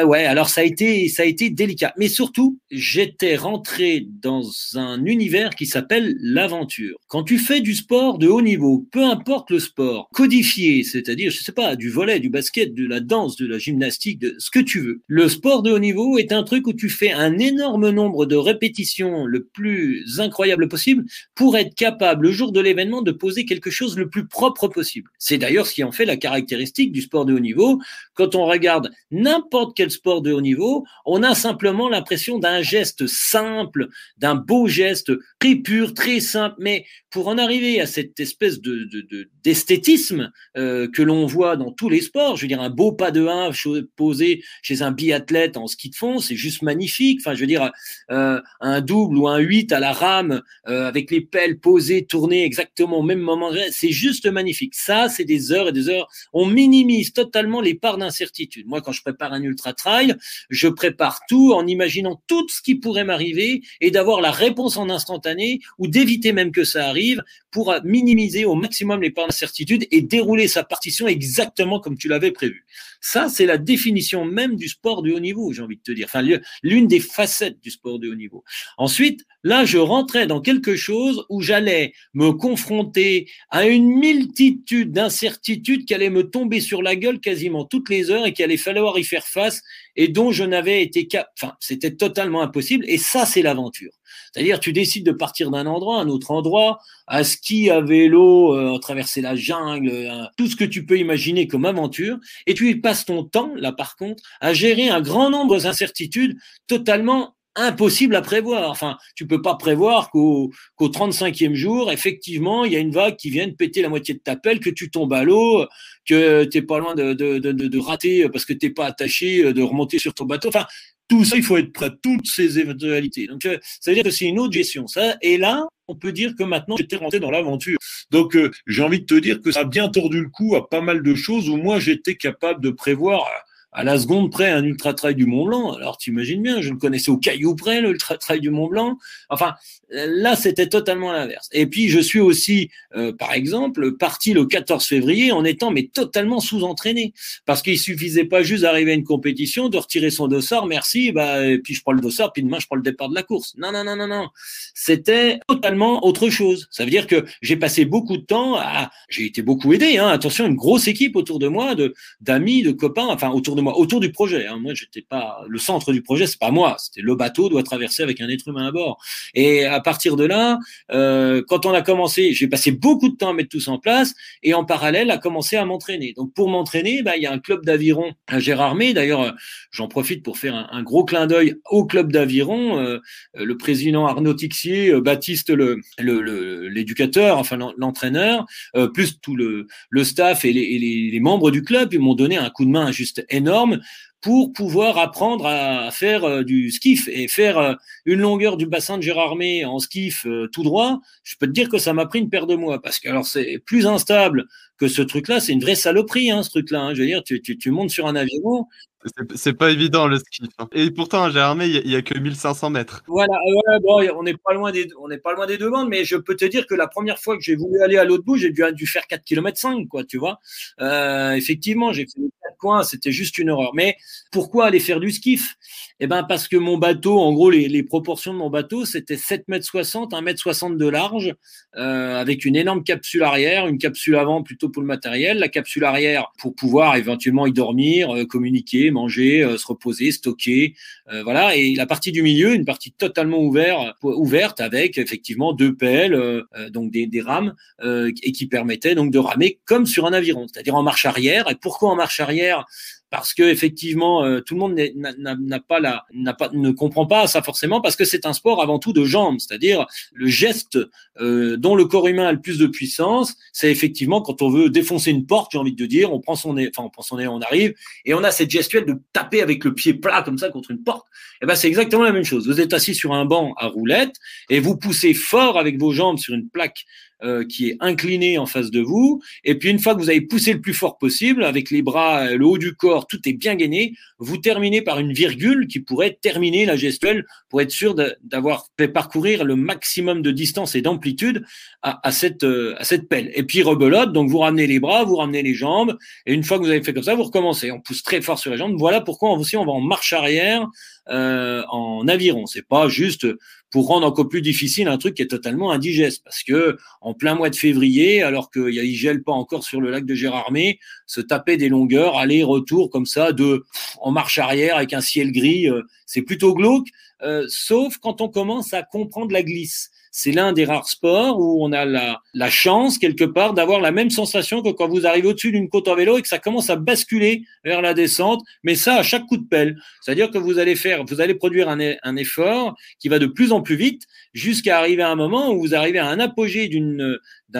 [SPEAKER 3] ouais, alors ça a été, ça a été délicat. Mais surtout, j'étais rentré dans un univers qui s'appelle l'aventure. Quand tu fais du sport de haut niveau, peu importe le sport, codifié, c'est-à-dire, je sais pas, du volet, du basket, de la danse, de la gymnastique, de ce que tu veux. Le sport de haut niveau est un truc où tu fais un énorme nombre de répétitions le plus incroyable possible pour être capable, le jour de l'événement, de poser quelque chose le plus propre possible. C'est d'ailleurs ce qui en fait la caractéristique du sport de haut niveau. Quand on regarde n'importe quel sport de haut niveau, on a simplement l'impression d'un geste simple, d'un beau geste très pur, très simple, mais pour en arriver à cette espèce de, d'esthétisme euh, que l'on voit dans tous les sports, je veux dire un beau pas de 1 posé chez un biathlète en ski de fond, c'est juste magnifique. Enfin, je veux dire euh, un double ou un 8 à la rame euh, avec les pelles posées, tournées exactement au même moment, c'est juste magnifique. Ça, c'est des heures et des heures. On minimise totalement les parts d'incertitude. Moi, quand je prépare un ultra je prépare tout en imaginant tout ce qui pourrait m'arriver et d'avoir la réponse en instantané ou d'éviter même que ça arrive pour minimiser au maximum les parts d'incertitude et dérouler sa partition exactement comme tu l'avais prévu. Ça, c'est la définition même du sport de haut niveau, j'ai envie de te dire. Enfin, l'une des facettes du sport de haut niveau. Ensuite, là, je rentrais dans quelque chose où j'allais me confronter à une multitude d'incertitudes qui allaient me tomber sur la gueule quasiment toutes les heures et qu'il allait falloir y faire face et dont je n'avais été capable. Enfin, c'était totalement impossible. Et ça, c'est l'aventure. C'est-à-dire, tu décides de partir d'un endroit à un autre endroit, à ski, à vélo, euh, traverser la jungle, euh, tout ce que tu peux imaginer comme aventure, et tu passes ton temps, là par contre, à gérer un grand nombre d'incertitudes totalement impossibles à prévoir. Enfin, tu peux pas prévoir qu'au qu'au 35e jour, effectivement, il y a une vague qui vient de péter la moitié de ta pelle, que tu tombes à l'eau, que tu pas loin de, de, de, de, rater parce que t'es pas attaché, de remonter sur ton bateau. Enfin, tout ça, il faut être prêt à toutes ces éventualités. Donc, euh, ça veut dire que c'est une autre gestion. Ça, et là, on peut dire que maintenant, j'étais rentré dans l'aventure. Donc, euh, j'ai envie de te dire que ça a bien tordu le cou à pas mal de choses où moi, j'étais capable de prévoir à la seconde près un ultra trail du Mont Blanc. Alors tu imagines bien, je le connaissais au caillou près, l'ultra trail du Mont Blanc. Enfin, là c'était totalement l'inverse. Et puis je suis aussi, euh, par exemple, parti le 14 février en étant mais totalement sous-entraîné, parce qu'il suffisait pas juste d'arriver à une compétition, de retirer son dossard, merci, bah et puis je prends le dossard, puis demain je prends le départ de la course. Non non non non non, c'était totalement autre chose. Ça veut dire que j'ai passé beaucoup de temps à, j'ai été beaucoup aidé. Hein, attention, une grosse équipe autour de moi, de d'amis, de copains, enfin autour de moi, autour du projet. Hein. Moi, j'étais pas le centre du projet, c'est pas moi. C'était le bateau doit traverser avec un être humain à bord. Partir de là, euh, quand on a commencé, j'ai passé beaucoup de temps à mettre tout ça en place, et en parallèle, à commencer à m'entraîner. Donc, pour m'entraîner, bah, il y a un club d'aviron à Gérardmer. D'ailleurs, euh, j'en profite pour faire un, gros clin d'œil au club d'aviron. Euh, le président Arnaud Tixier, Baptiste le l'éducateur, enfin l'entraîneur, plus tout le, le staff et les, et les, les membres du club, ils m'ont donné un coup de main juste énorme pour pouvoir apprendre à faire euh, du skiff et faire euh, une longueur du bassin de Gérardmer en skiff euh, tout droit, je peux te dire que ça m'a pris une paire de mois parce que alors c'est plus instable que ce truc-là, c'est une vraie saloperie hein, ce truc-là. Hein. Je veux dire, tu, tu, tu montes sur un avion,
[SPEAKER 1] C'est pas évident le skiff. Hein. Et pourtant, j'ai armé, il n'y a, que 1500 mètres.
[SPEAKER 3] Voilà, on n'est pas loin des, on pas loin des deux bandes, mais je peux te dire que la première fois que j'ai voulu aller à l'autre bout, j'ai dû, faire 4 km 5, quoi, tu vois. Euh, effectivement, j'ai fait 4 coins, c'était juste une horreur. Mais pourquoi aller faire du skiff? Eh ben, parce que mon bateau, en gros, les, les proportions de mon bateau, c'était 7 mètres 60, 1 mètre 60 de large, euh, avec une énorme capsule arrière, une capsule avant plutôt pour le matériel, la capsule arrière pour pouvoir éventuellement y dormir, euh, communiquer, manger, euh, se reposer, stocker, euh, voilà. Et la partie du milieu, une partie totalement ouverte, ouverte avec effectivement deux pelles, donc des, des rames, et qui permettaient donc de ramer comme sur un aviron, c'est-à-dire en marche arrière. Et pourquoi en marche arrière? Parce que effectivement euh, tout le monde n'a pas la n'a pas ne comprend pas ça forcément parce que c'est un sport avant tout de jambes, c'est-à-dire le geste euh, dont le corps humain a le plus de puissance, c'est effectivement quand on veut défoncer une porte, j'ai envie de dire, on prend son nez, enfin on prend son nez, on arrive et on a cette gestuelle de taper avec le pied plat comme ça contre une porte. Et eh ben c'est exactement la même chose. Vous êtes assis sur un banc à roulette et vous poussez fort avec vos jambes sur une plaque euh, qui est incliné en face de vous. Et puis une fois que vous avez poussé le plus fort possible, avec les bras, euh, le haut du corps, tout est bien gainé, vous terminez par une virgule qui pourrait terminer la gestuelle pour être sûr d'avoir fait parcourir le maximum de distance et d'amplitude à, cette, euh, à cette pelle. Et puis rebelote, donc vous ramenez les bras, vous ramenez les jambes, et une fois que vous avez fait comme ça, vous recommencez. On pousse très fort sur les jambes. Voilà pourquoi aussi on va en marche arrière euh, en aviron. C'est pas juste pour rendre encore plus difficile un truc qui est totalement indigeste. Parce que en plein mois de février, alors qu'il y gèle pas encore sur le lac de Gérardmer, se taper des longueurs, aller-retour comme ça, de en marche arrière avec un ciel gris, euh, c'est plutôt glauque. Euh, sauf quand on commence à comprendre la glisse c'est l'un des rares sports où on a la, chance, quelque part, d'avoir la même sensation que quand vous arrivez au-dessus d'une côte en vélo et que ça commence à basculer vers la descente, mais ça à chaque coup de pelle. C'est-à-dire que vous allez faire, vous allez produire un effort qui va de plus en plus vite jusqu'à arriver à un moment où vous arrivez à un apogée d'une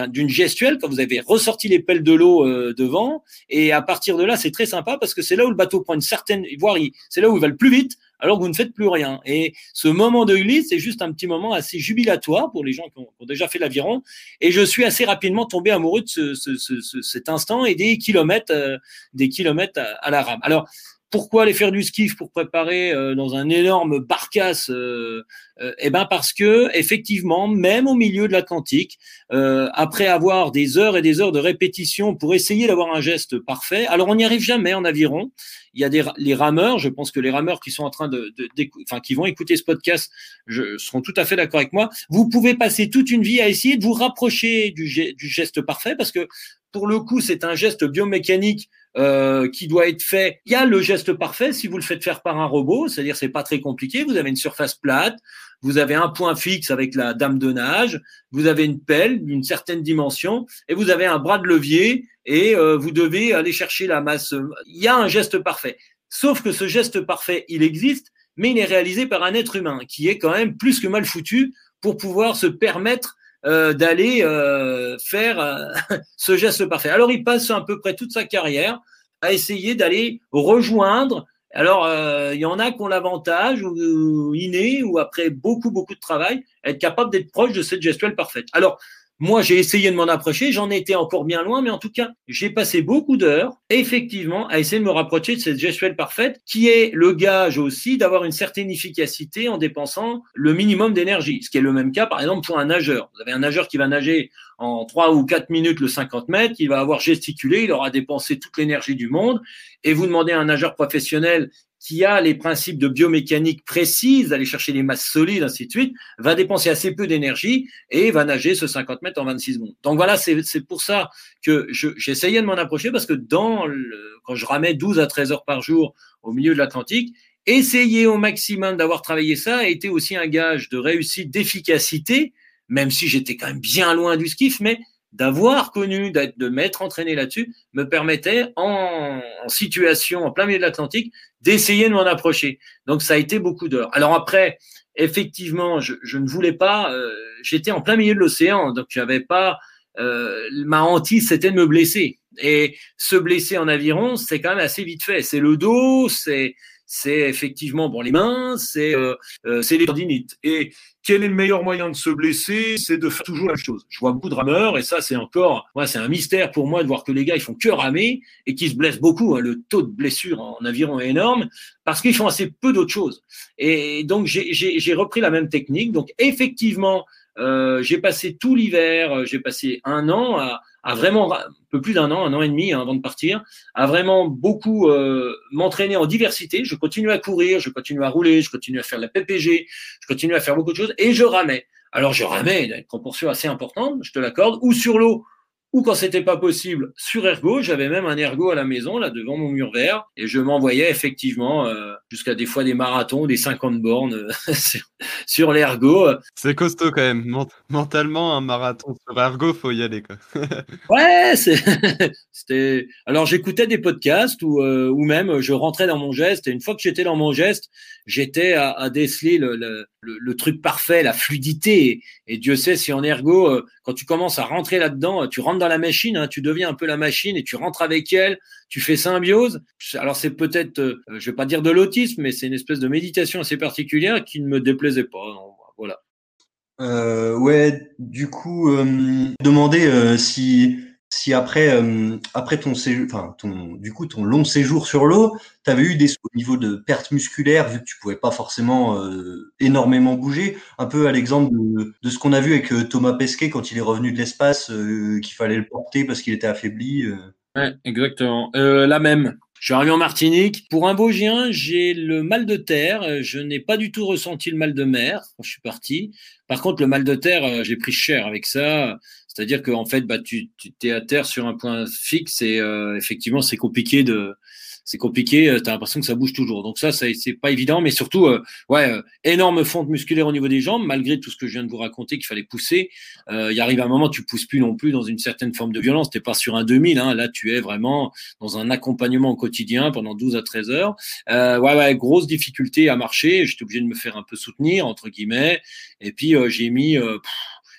[SPEAKER 3] d'une gestuelle quand vous avez ressorti les pelles de l'eau euh, devant et à partir de là c'est très sympa parce que c'est là où le bateau prend une certaine voire c'est là où il va le plus vite alors que vous ne faites plus rien. Et ce moment de glisse, c'est juste un petit moment assez jubilatoire pour les gens qui ont, déjà fait l'aviron. Et je suis assez rapidement tombé amoureux de ce, cet instant et des kilomètres, euh, des kilomètres à, la rame. Alors, pourquoi aller faire du skiff pour préparer euh, dans un énorme barcasse euh, euh, Eh ben parce que effectivement, même au milieu de l'Atlantique, après avoir des heures et des heures de répétition pour essayer d'avoir un geste parfait, alors on n'y arrive jamais en aviron. Il y a des les rameurs, je pense que les rameurs qui sont en train de, enfin qui vont écouter ce podcast, je, seront tout à fait d'accord avec moi. Vous pouvez passer toute une vie à essayer de vous rapprocher du geste parfait parce que pour le coup, c'est un geste biomécanique euh, qui doit être fait. Il y a le geste parfait si vous le faites faire par un robot, c'est-à-dire c'est pas très compliqué. Vous avez une surface plate, vous avez un point fixe avec la dame de nage, vous avez une pelle d'une certaine dimension et vous avez un bras de levier et euh, vous devez aller chercher la masse. Il y a un geste parfait. Sauf que ce geste parfait, il existe, mais il est réalisé par un être humain qui est quand même plus que mal foutu pour pouvoir se permettre euh, d'aller euh, faire euh, ce geste parfait. Alors il passe à peu près toute sa carrière à essayer d'aller rejoindre. Alors il y en a qui ont l'avantage ou, inné ou après beaucoup beaucoup de travail être capable d'être proche de cette gestuelle parfaite. Alors moi, j'ai essayé de m'en approcher, j'en ai été encore bien loin, mais en tout cas, j'ai passé beaucoup d'heures, effectivement, à essayer de me rapprocher de cette gestuelle parfaite, qui est le gage aussi d'avoir une certaine efficacité en dépensant le minimum d'énergie. Ce qui est le même cas, par exemple, pour un nageur. Vous avez un nageur qui va nager en 3 ou 4 minutes le 50 mètres, il va avoir gesticulé, il aura dépensé toute l'énergie du monde, et vous demandez à un nageur professionnel qui a les principes de biomécanique précises, d'aller chercher les masses solides, ainsi de suite, va dépenser assez peu d'énergie et va nager ce 50 mètres en 26 secondes. Donc voilà, c'est pour ça que j'essayais de m'en approcher parce que dans quand je ramais 12 à 13 heures par jour au milieu de l'Atlantique, essayer au maximum d'avoir travaillé ça a été aussi un gage de réussite, d'efficacité, même si j'étais quand même bien loin du skiff, mais d'avoir connu, de m'être entraîné là-dessus, me permettait en, situation en plein milieu de l'Atlantique d'essayer de m'en approcher. Donc ça a été beaucoup d'heures. Alors après, effectivement, je, ne voulais pas, euh, j'étais en plein milieu de l'océan, donc j'avais pas euh, ma hantise, c'était de me blesser. Et se blesser en aviron, c'est quand même assez vite fait. C'est le dos, c'est c'est effectivement bon les mains, c'est euh, euh, c'est les tendinites. Et quel est le meilleur moyen de se blesser? C'est de faire toujours la même chose. Je vois beaucoup de rameurs et ça c'est encore, moi c'est un mystère pour moi de voir que les gars ils font que ramer et qu'ils se blessent beaucoup. Hein. Le taux de blessure en aviron est énorme parce qu'ils font assez peu d'autres choses. Et donc j'ai repris la même technique. Donc effectivement, euh, j'ai passé tout l'hiver, j'ai passé un an à, à, vraiment, un peu plus d'un an, un an et demi hein, avant de partir, à vraiment beaucoup euh, m'entraîner en diversité. Je continue à courir, je continue à rouler, je continue à faire la PPG, je continue à faire beaucoup de choses et je ramais. Alors je ramais une proportion assez importante, je te l'accorde, ou sur l'eau, ou quand c'était pas possible sur ergo, j'avais même un ergo à la maison là devant mon mur vert et je m'envoyais effectivement euh, jusqu'à des fois des marathons, des 50 bornes euh, sur, l'ergo.
[SPEAKER 1] C'est costaud quand même. mentalement un marathon sur ergo, faut y aller quoi.
[SPEAKER 3] ouais, c'était alors j'écoutais des podcasts ou euh, ou même je rentrais dans mon geste et une fois que j'étais dans mon geste, j'étais à, à, déceler le, le, le, truc parfait, la fluidité et, Dieu sait si en ergo quand tu commences à rentrer là-dedans, tu rentres la machine, hein, tu deviens un peu la machine et tu rentres avec elle, tu fais symbiose. Alors c'est peut-être, euh, je vais pas dire de l'autisme, mais c'est une espèce de méditation assez particulière qui ne me déplaisait pas. voilà.
[SPEAKER 2] Euh, ouais, du coup, euh, demander si si après, euh, ton du coup, ton long séjour sur l'eau, tu avais eu des au niveau de perte musculaire, vu que tu pouvais pas forcément euh, énormément bouger, un peu à l'exemple de, de, ce qu'on a vu avec euh, Thomas Pesquet quand il est revenu de l'espace, qu'il fallait le porter parce qu'il était affaibli.
[SPEAKER 3] Ouais, exactement. la même. Je suis arrivé en Martinique. Pour un Vosgien, j'ai le mal de terre. Je n'ai pas du tout ressenti le mal de mer quand je suis parti. Par contre, le mal de terre, j'ai pris cher avec ça. C'est-à-dire qu'en fait, bah, tu, tu es à terre sur un point fixe et euh, effectivement, c'est compliqué de, c'est compliqué. Euh, tu as l'impression que ça bouge toujours. Donc ça, ça c'est pas évident, mais surtout, euh, ouais, énorme fonte musculaire au niveau des jambes, malgré tout ce que je viens de vous raconter qu'il fallait pousser. il arrive un moment, tu pousses plus non plus dans une certaine forme de violence. T'es pas sur un 2000, hein, là, tu es vraiment dans un accompagnement au quotidien pendant 12 à 13 heures. ouais, ouais, grosse difficulté à marcher. J'étais obligé de me faire un peu soutenir entre guillemets. Et puis j'ai mis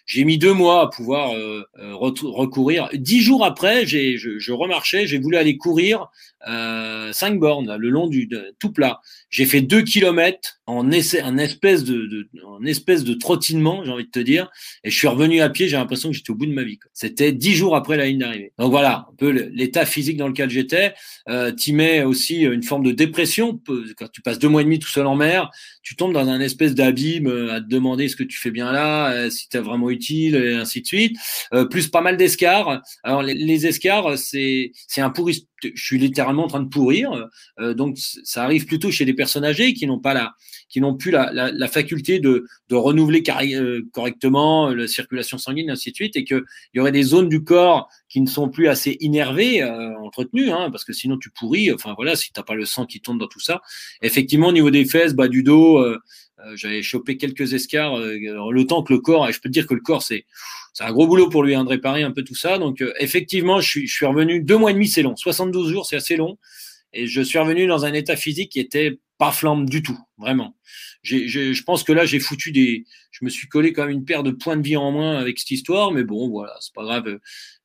[SPEAKER 3] j'ai mis deux mois à pouvoir euh, euh recourir. Dix jours après, j'ai, je, je, remarchais, j'ai voulu aller courir euh, cinq bornes le long du tout plat. J'ai fait deux kilomètres en essai, un espèce de, de en espèce de trottinement, j'ai envie de te dire, et je suis revenu à pied. J'ai l'impression que j'étais au bout de ma vie. C'était dix jours après la ligne d'arrivée. Donc voilà, un peu l'état physique dans lequel j'étais. Euh, tu mets aussi une forme de dépression quand tu passes deux mois et demi tout seul en mer. Tu tombes dans un espèce d'abîme à te demander ce que tu fais bien là, si tu es vraiment utile, et ainsi de suite. Euh, plus pas mal d'escars. Alors les, les escars, c'est un pourri je suis littéralement en train de pourrir. Euh, donc ça arrive plutôt chez des personnes âgées qui n'ont pas la, qui n'ont plus la, la, faculté de, de renouveler euh, correctement la circulation sanguine, et ainsi de suite, et qu'il y aurait des zones du corps qui ne sont plus assez innervées, entretenues, hein, parce que sinon tu pourris. Enfin voilà, si t'as pas le sang qui tourne dans tout ça. Effectivement, au niveau des fesses, bas du dos. Euh, j'avais chopé quelques escars, euh, le temps que le corps, et je peux te dire que le corps, c'est c'est un gros boulot pour lui hein, de réparer un peu tout ça. Donc euh, effectivement, je suis, je suis revenu deux mois et demi, c'est long. 72 jours, c'est assez long. Et je suis revenu dans un état physique qui était pas flamme du tout, vraiment. J'ai, je pense que là, j'ai foutu des, je me suis collé quand même une paire de points de vie en moins avec cette histoire, mais bon, voilà, c'est pas grave.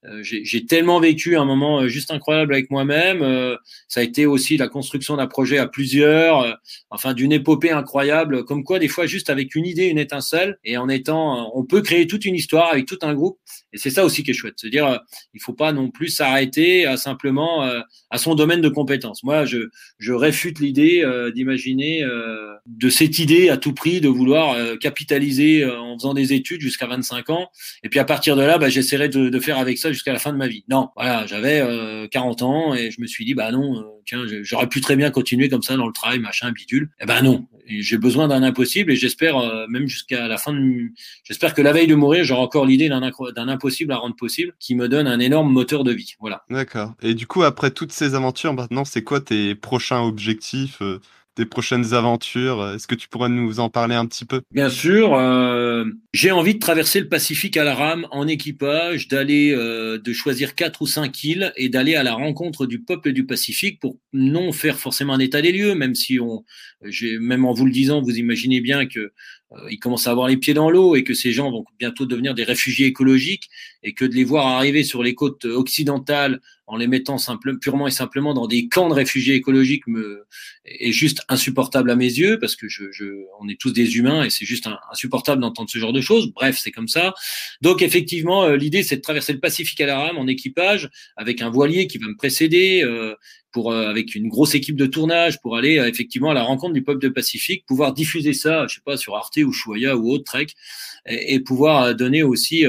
[SPEAKER 3] Euh, j'ai tellement vécu un moment euh, juste incroyable avec moi-même. Euh, ça a été aussi la construction d'un projet à plusieurs, enfin d'une épopée incroyable. Comme quoi, des fois, juste avec une idée, une étincelle, et en étant, on peut créer toute une histoire avec tout un groupe. Et c'est ça aussi qui est chouette. C'est-à-dire, il faut pas non plus s'arrêter à simplement à son domaine de compétence. Moi, je, je réfute l'idée d'imaginer de cette idée à tout prix de vouloir capitaliser en faisant des études jusqu'à 25 ans. Et puis à partir de là, bah, j'essaierai de, de faire avec ça jusqu'à la fin de ma vie. Non, voilà, j'avais 40 euh, ans et je me suis dit, bah non, euh, tiens, j'aurais pu très bien continuer comme ça dans le travail, machin, bidule. Eh ben non, j'ai besoin d'un impossible et j'espère euh, même jusqu'à la fin de, j'espère que la veille de mourir, j'aurai encore l'idée d'un impossible à rendre possible qui me donne un énorme moteur de vie. Voilà.
[SPEAKER 1] D'accord. Et du coup, après toutes ces aventures, maintenant, c'est quoi tes prochains objectifs tes prochaines aventures? Est-ce que tu pourrais nous en parler un petit peu?
[SPEAKER 3] Bien sûr. Euh, j'ai envie de traverser le Pacifique à la rame en équipage, d'aller, euh, de choisir quatre ou cinq îles et d'aller à la rencontre du peuple du Pacifique pour non faire forcément un état des lieux, même si on, même en vous le disant, vous imaginez bien que euh, commencent à avoir les pieds dans l'eau et que ces gens vont bientôt devenir des réfugiés écologiques et que de les voir arriver sur les côtes occidentales en les mettant simple, purement et simplement dans des camps de réfugiés écologiques me, est juste insupportable à mes yeux parce que je, je on est tous des humains et c'est juste insupportable d'entendre ce genre de choses. Bref, c'est comme ça. Donc effectivement, euh, l'idée c'est de traverser le Pacifique à la rame en équipage avec un voilier qui va me précéder. Euh, pour euh, avec une grosse équipe de tournage pour aller effectivement à la rencontre du peuple de Pacifique, pouvoir diffuser ça, je sais pas sur Arte ou Choya ou autre Trek, et pouvoir donner aussi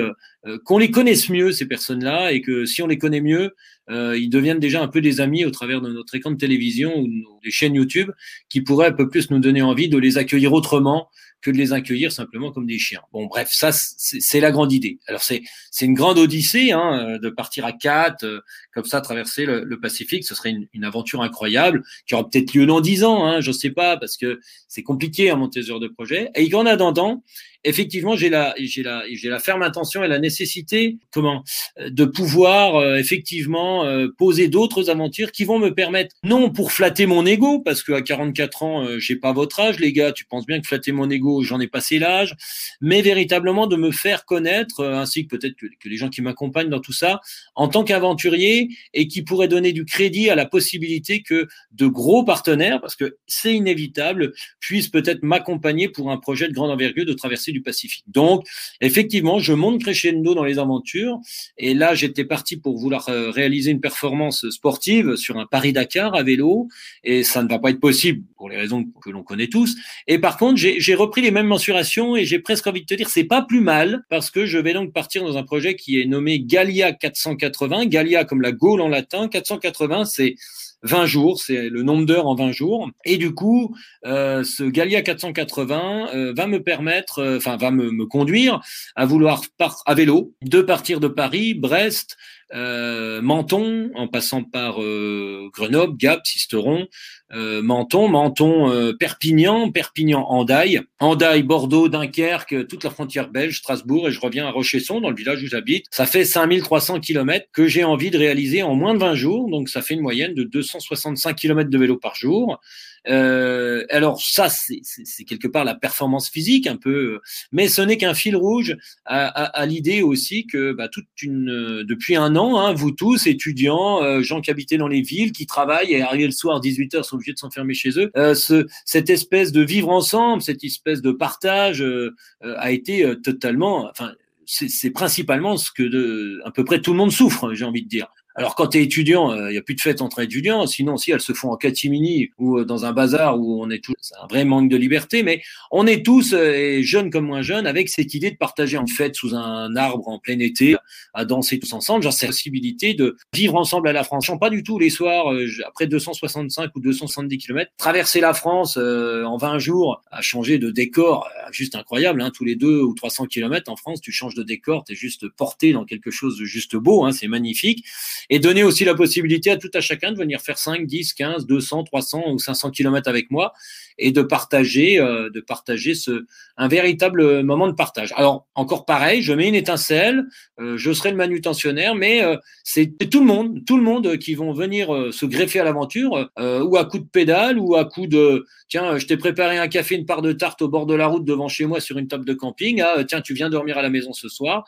[SPEAKER 3] qu'on les connaisse mieux ces personnes-là et que si on les connaît mieux, euh, ils deviennent déjà un peu des amis au travers de notre écran de télévision ou des chaînes YouTube qui pourraient un peu plus nous donner envie de les accueillir autrement que de les accueillir simplement comme des chiens. Bon, bref, ça, c'est la grande idée. Alors, c'est une grande odyssée hein, de partir à quatre, euh, comme ça, traverser le, le, Pacifique. Ce serait une, une, aventure incroyable qui aura peut-être lieu dans dix ans, hein, je sais pas, parce que c'est compliqué à monter ce de projet. Et en attendant, effectivement, j'ai la, j'ai la, j'ai la ferme intention et la nécessité, comment, euh, de pouvoir euh, effectivement euh, poser d'autres aventures qui vont me permettre, non pour flatter mon ego, parce qu'à 44 ans, j'ai pas votre âge, les gars, tu penses bien que flatter mon ego, j'en ai passé l'âge, mais véritablement de me faire connaître, ainsi que peut-être que, que, les gens qui m'accompagnent dans tout ça, en tant qu'aventurier et qui pourraient donner du crédit à la possibilité que de gros partenaires, parce que c'est inévitable, puissent peut-être m'accompagner pour un projet de grande envergure de traverser du Pacifique. Donc, effectivement, je monte crescendo dans les aventures. Et là, j'étais parti pour vouloir euh, une performance sportive sur un Paris-Dakar à vélo. Et ça ne va pas être possible pour les raisons que l'on connaît tous. Et par contre, j'ai repris les mêmes mensurations et j'ai presque envie de te dire, c'est pas plus mal parce que je vais donc partir dans un projet qui est nommé Gallia 480. Gallia comme la Gaule en latin. 480, c'est 20 jours, c'est le nombre d'heures en 20 jours. Et du coup, euh, ce Gallia 480 euh, va me permettre, euh, enfin va me, me, conduire à vouloir par, à vélo de partir de Paris, Brest, euh, Menton, en passant par euh, Grenoble, Gap, Sisteron, Menton, Menton, euh, Perpignan, Perpignan, Andaille, Andaille, Bordeaux, Dunkerque, toute la frontière belge, Strasbourg, et je reviens à Rochesson, dans le village où j'habite. Ça fait 5300 kilomètres que j'ai envie de réaliser en moins de 20 jours, donc ça fait une moyenne de 265 kilomètres de vélo par jour. Euh, alors ça, c'est quelque part la performance physique un peu, mais ce n'est qu'un fil rouge à, à, à l'idée aussi que bah, toute une, depuis un an, hein, vous tous, étudiants, euh, gens qui habitaient dans les villes, qui travaillent et arrivent le soir 18h sont obligés de s'enfermer chez eux, euh, ce, cette espèce de vivre ensemble, cette espèce de partage euh, euh, a été totalement, enfin c'est principalement ce que de, à peu près tout le monde souffre, j'ai envie de dire. Alors quand tu es étudiant, il euh, n'y a plus de fête entre étudiants, sinon si elles se font en catimini ou euh, dans un bazar où on est tous, c'est un vrai manque de liberté, mais on est tous, euh, jeunes comme moins jeunes, avec cette idée de partager une fête sous un arbre en plein été, à danser tous ensemble, genre cette possibilité de vivre ensemble à la France, pas du tout les soirs, après 265 ou 270 km, traverser la France en 20 jours, à changer de décor, juste incroyable, hein, tous les deux ou 300 km en France, tu changes de décor, tu es juste porté dans quelque chose de juste beau, hein, c'est magnifique et donner aussi la possibilité à tout à chacun de venir faire 5, 10, 15, 200, 300 ou 500 kilomètres avec moi et de partager, euh, de partager ce, un véritable moment de partage. Alors, encore pareil, je mets une étincelle, euh, je serai le manutentionnaire, mais euh, c'est tout le monde, tout le monde qui vont venir euh, se greffer à l'aventure, euh, ou à coup de pédale, ou à coup de, tiens, je t'ai préparé un café, une part de tarte au bord de la route devant chez moi sur une table de camping, ah, tiens, tu viens dormir à la maison ce soir.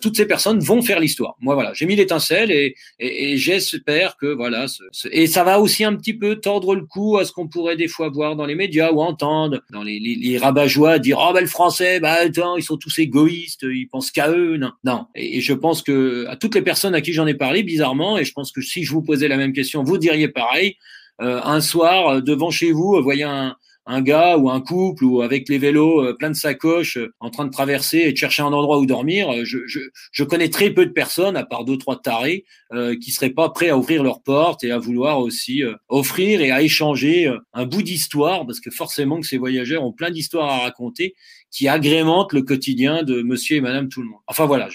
[SPEAKER 3] toutes ces personnes vont faire l'histoire. Moi, voilà, j'ai mis l'étincelle et, et, et j'espère que, voilà, ce, ce, et ça va aussi un petit peu tordre le cou à ce qu'on pourrait des fois voir dans les médias ou entendre dans les, les, les rabat-joie dire oh ben le français bah attends ils sont tous égoïstes ils pensent qu'à eux non. Non. Et, et, je pense que à toutes les personnes à qui j'en ai parlé bizarrement et je pense que si je vous posais la même question vous diriez pareil euh, un soir euh, devant chez vous voyez un un gars ou un couple ou avec les vélos euh, plein de sacoches euh, en train de traverser et de chercher un endroit où dormir, euh, je, je, je, connais très peu de personnes, à part deux, trois tarés, euh, qui seraient pas prêts à ouvrir leurs portes et à vouloir aussi offrir et à échanger un bout d'histoire, parce que forcément que ces voyageurs ont plein d'histoires à raconter qui agrémentent le quotidien de monsieur et madame tout le monde. Enfin voilà,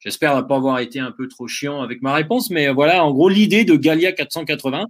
[SPEAKER 3] j'espère ne pas avoir été un peu trop chiant avec ma réponse, mais voilà, en gros, l'idée de Galia 480,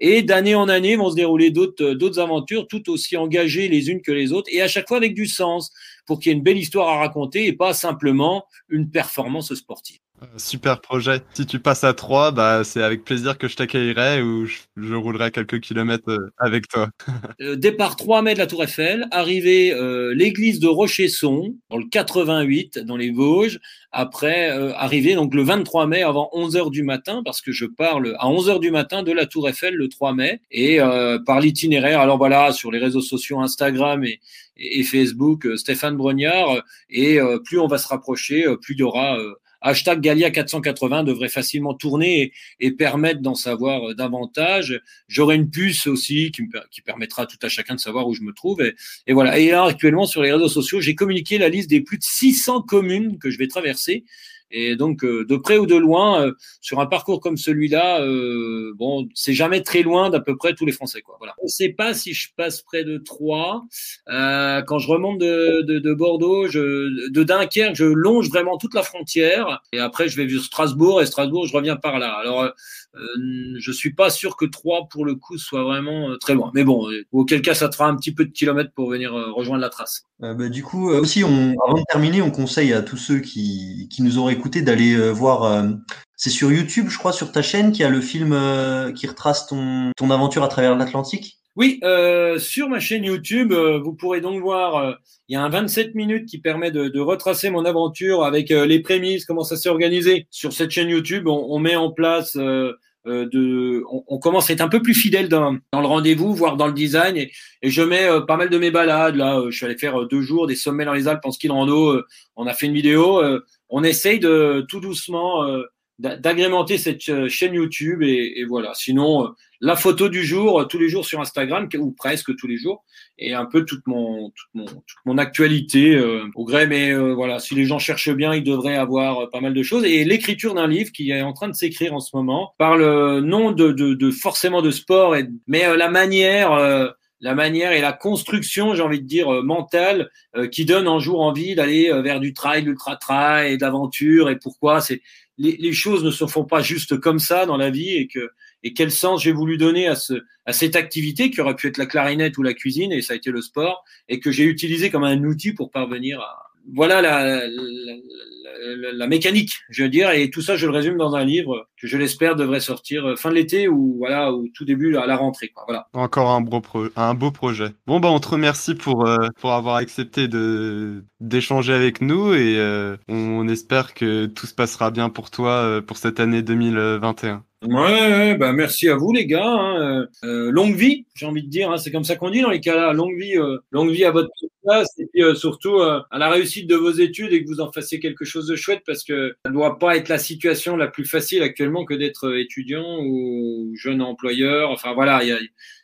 [SPEAKER 3] et d'année en année vont se dérouler d'autres euh, d'autres aventures, tout aussi engagées les unes que les autres, et à chaque fois avec du sens, pour qu'il y ait une belle histoire à raconter et pas simplement une performance sportive.
[SPEAKER 1] Super projet. Si tu passes à 3, bah, c'est avec plaisir que je t'accueillerai ou je, roulerai quelques kilomètres euh, avec toi.
[SPEAKER 3] euh, départ 3 mai de la Tour Eiffel, arrivée euh, l'église de Rochesson, dans le 88, dans les Vosges. Après, euh, arrivée donc le 23 mai avant 11h du matin, parce que je parle à 11h du matin de la Tour Eiffel le 3 mai. Et euh, par l'itinéraire, alors voilà, sur les réseaux sociaux Instagram et, et Facebook, Stéphane Brognard. Et plus on va se rapprocher, plus il y aura hashtag Galia 480 devrait facilement tourner et, et permettre d'en savoir davantage. J'aurai une puce aussi qui, me, qui, permettra tout à chacun de savoir où je me trouve. Et, voilà. Et actuellement, sur les réseaux sociaux, j'ai communiqué la liste des plus de 600 communes que je vais traverser. Et donc, euh, de près ou de loin, euh, sur un parcours comme celui-là, euh, bon, c'est jamais très loin d'à peu près tous les Français. Quoi. Voilà. On ne sait pas si je passe près de Troyes. Euh, quand je remonte de, de, de, Bordeaux, je, de Dunkerque, je longe vraiment toute la frontière. Et après, je vais vers Strasbourg. Et Strasbourg, je reviens par là. Alors, euh, je suis pas sûr que Troyes, pour le coup, soit vraiment très loin. Mais bon, auquel cas, ça te fera un petit peu de kilomètres pour venir rejoindre la trace.
[SPEAKER 2] Euh, bah, du coup, aussi, on, avant de terminer, on conseille à tous ceux qui, qui nous auraient écouté d'aller euh, voir. Euh, c'est sur YouTube, je crois, sur ta chaîne, qui a le film euh, qui retrace ton, ton aventure à travers l'Atlantique.
[SPEAKER 3] Oui, euh, sur ma chaîne YouTube, euh, vous pourrez donc voir, il y a un 27 minutes qui permet de, retracer mon aventure avec les prémices, comment ça s'est organisé. Sur cette chaîne YouTube, on, met en place de, on, commence à être un peu plus fidèle dans, le rendez-vous, voire dans le design. Et, je mets euh, pas mal de mes balades. Là, euh, je suis allé faire deux jours des sommets dans les Alpes en ski de rando. Euh, on a fait une vidéo. on essaye de tout doucement d'agrémenter cette chaîne YouTube et, et voilà. Sinon, la photo du jour, tous les jours sur Instagram ou presque tous les jours, et un peu toute mon toute mon, toute mon actualité euh, au gré. Mais euh, voilà, si les gens cherchent bien, ils devraient avoir pas mal de choses. Et l'écriture d'un livre qui est en train de s'écrire en ce moment parle non de, de, de forcément de sport, et, mais euh, la manière la manière et la construction, j'ai envie de dire, euh, mentale, euh, qui donne un jour envie d'aller euh, vers du trail, l'ultra trail et d'aventure. Et pourquoi c'est les, les, choses ne se font pas juste comme ça dans la vie et que et quel sens j'ai voulu donner à ce à cette activité qui aurait pu être la clarinette ou la cuisine et ça a été le sport et que j'ai utilisé comme un outil pour parvenir à voilà la, la, la, la, mécanique, je veux dire, et tout ça, je le résume dans un livre que je l'espère devrait sortir fin de l'été ou voilà, ou tout début à la rentrée. Quoi, voilà.
[SPEAKER 1] Encore un beau, un beau projet. Bon, bah, on te remercie pour, euh, pour avoir accepté de d'échanger avec nous et euh, on espère que tout se passera bien pour toi euh, pour cette année 2021.
[SPEAKER 3] Ouais, bah merci à vous les gars. Hein. Euh, longue vie, j'ai envie de dire. Hein. C'est comme ça qu'on dit dans les cas-là. Longue vie, euh, longue vie à votre place et puis euh, surtout à la réussite de vos études et que vous en fassiez quelque chose de chouette parce que ça ne doit pas être la situation la plus facile actuellement que d'être étudiant ou jeune employeur. Enfin voilà,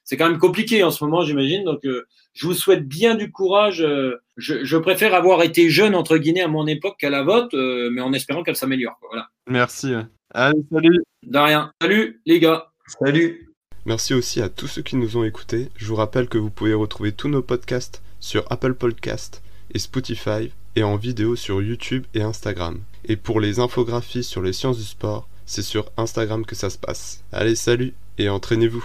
[SPEAKER 3] c'est quand même compliqué en ce moment, j'imagine. Donc je vous souhaite bien du courage. Je, je, préfère avoir été jeune entre guillemets à mon époque qu'à la vôtre, mais en espérant qu'elle s'améliore. Voilà.
[SPEAKER 1] Merci. Allez, salut.
[SPEAKER 3] De rien. Salut les gars.
[SPEAKER 2] Salut.
[SPEAKER 1] Merci aussi à tous ceux qui nous ont écoutés. Je vous rappelle que vous pouvez retrouver tous nos podcasts sur Apple Podcast et Spotify et en vidéo sur YouTube et Instagram. Et pour les infographies sur les sciences du sport, c'est sur Instagram que ça se passe. Allez, salut et entraînez-vous.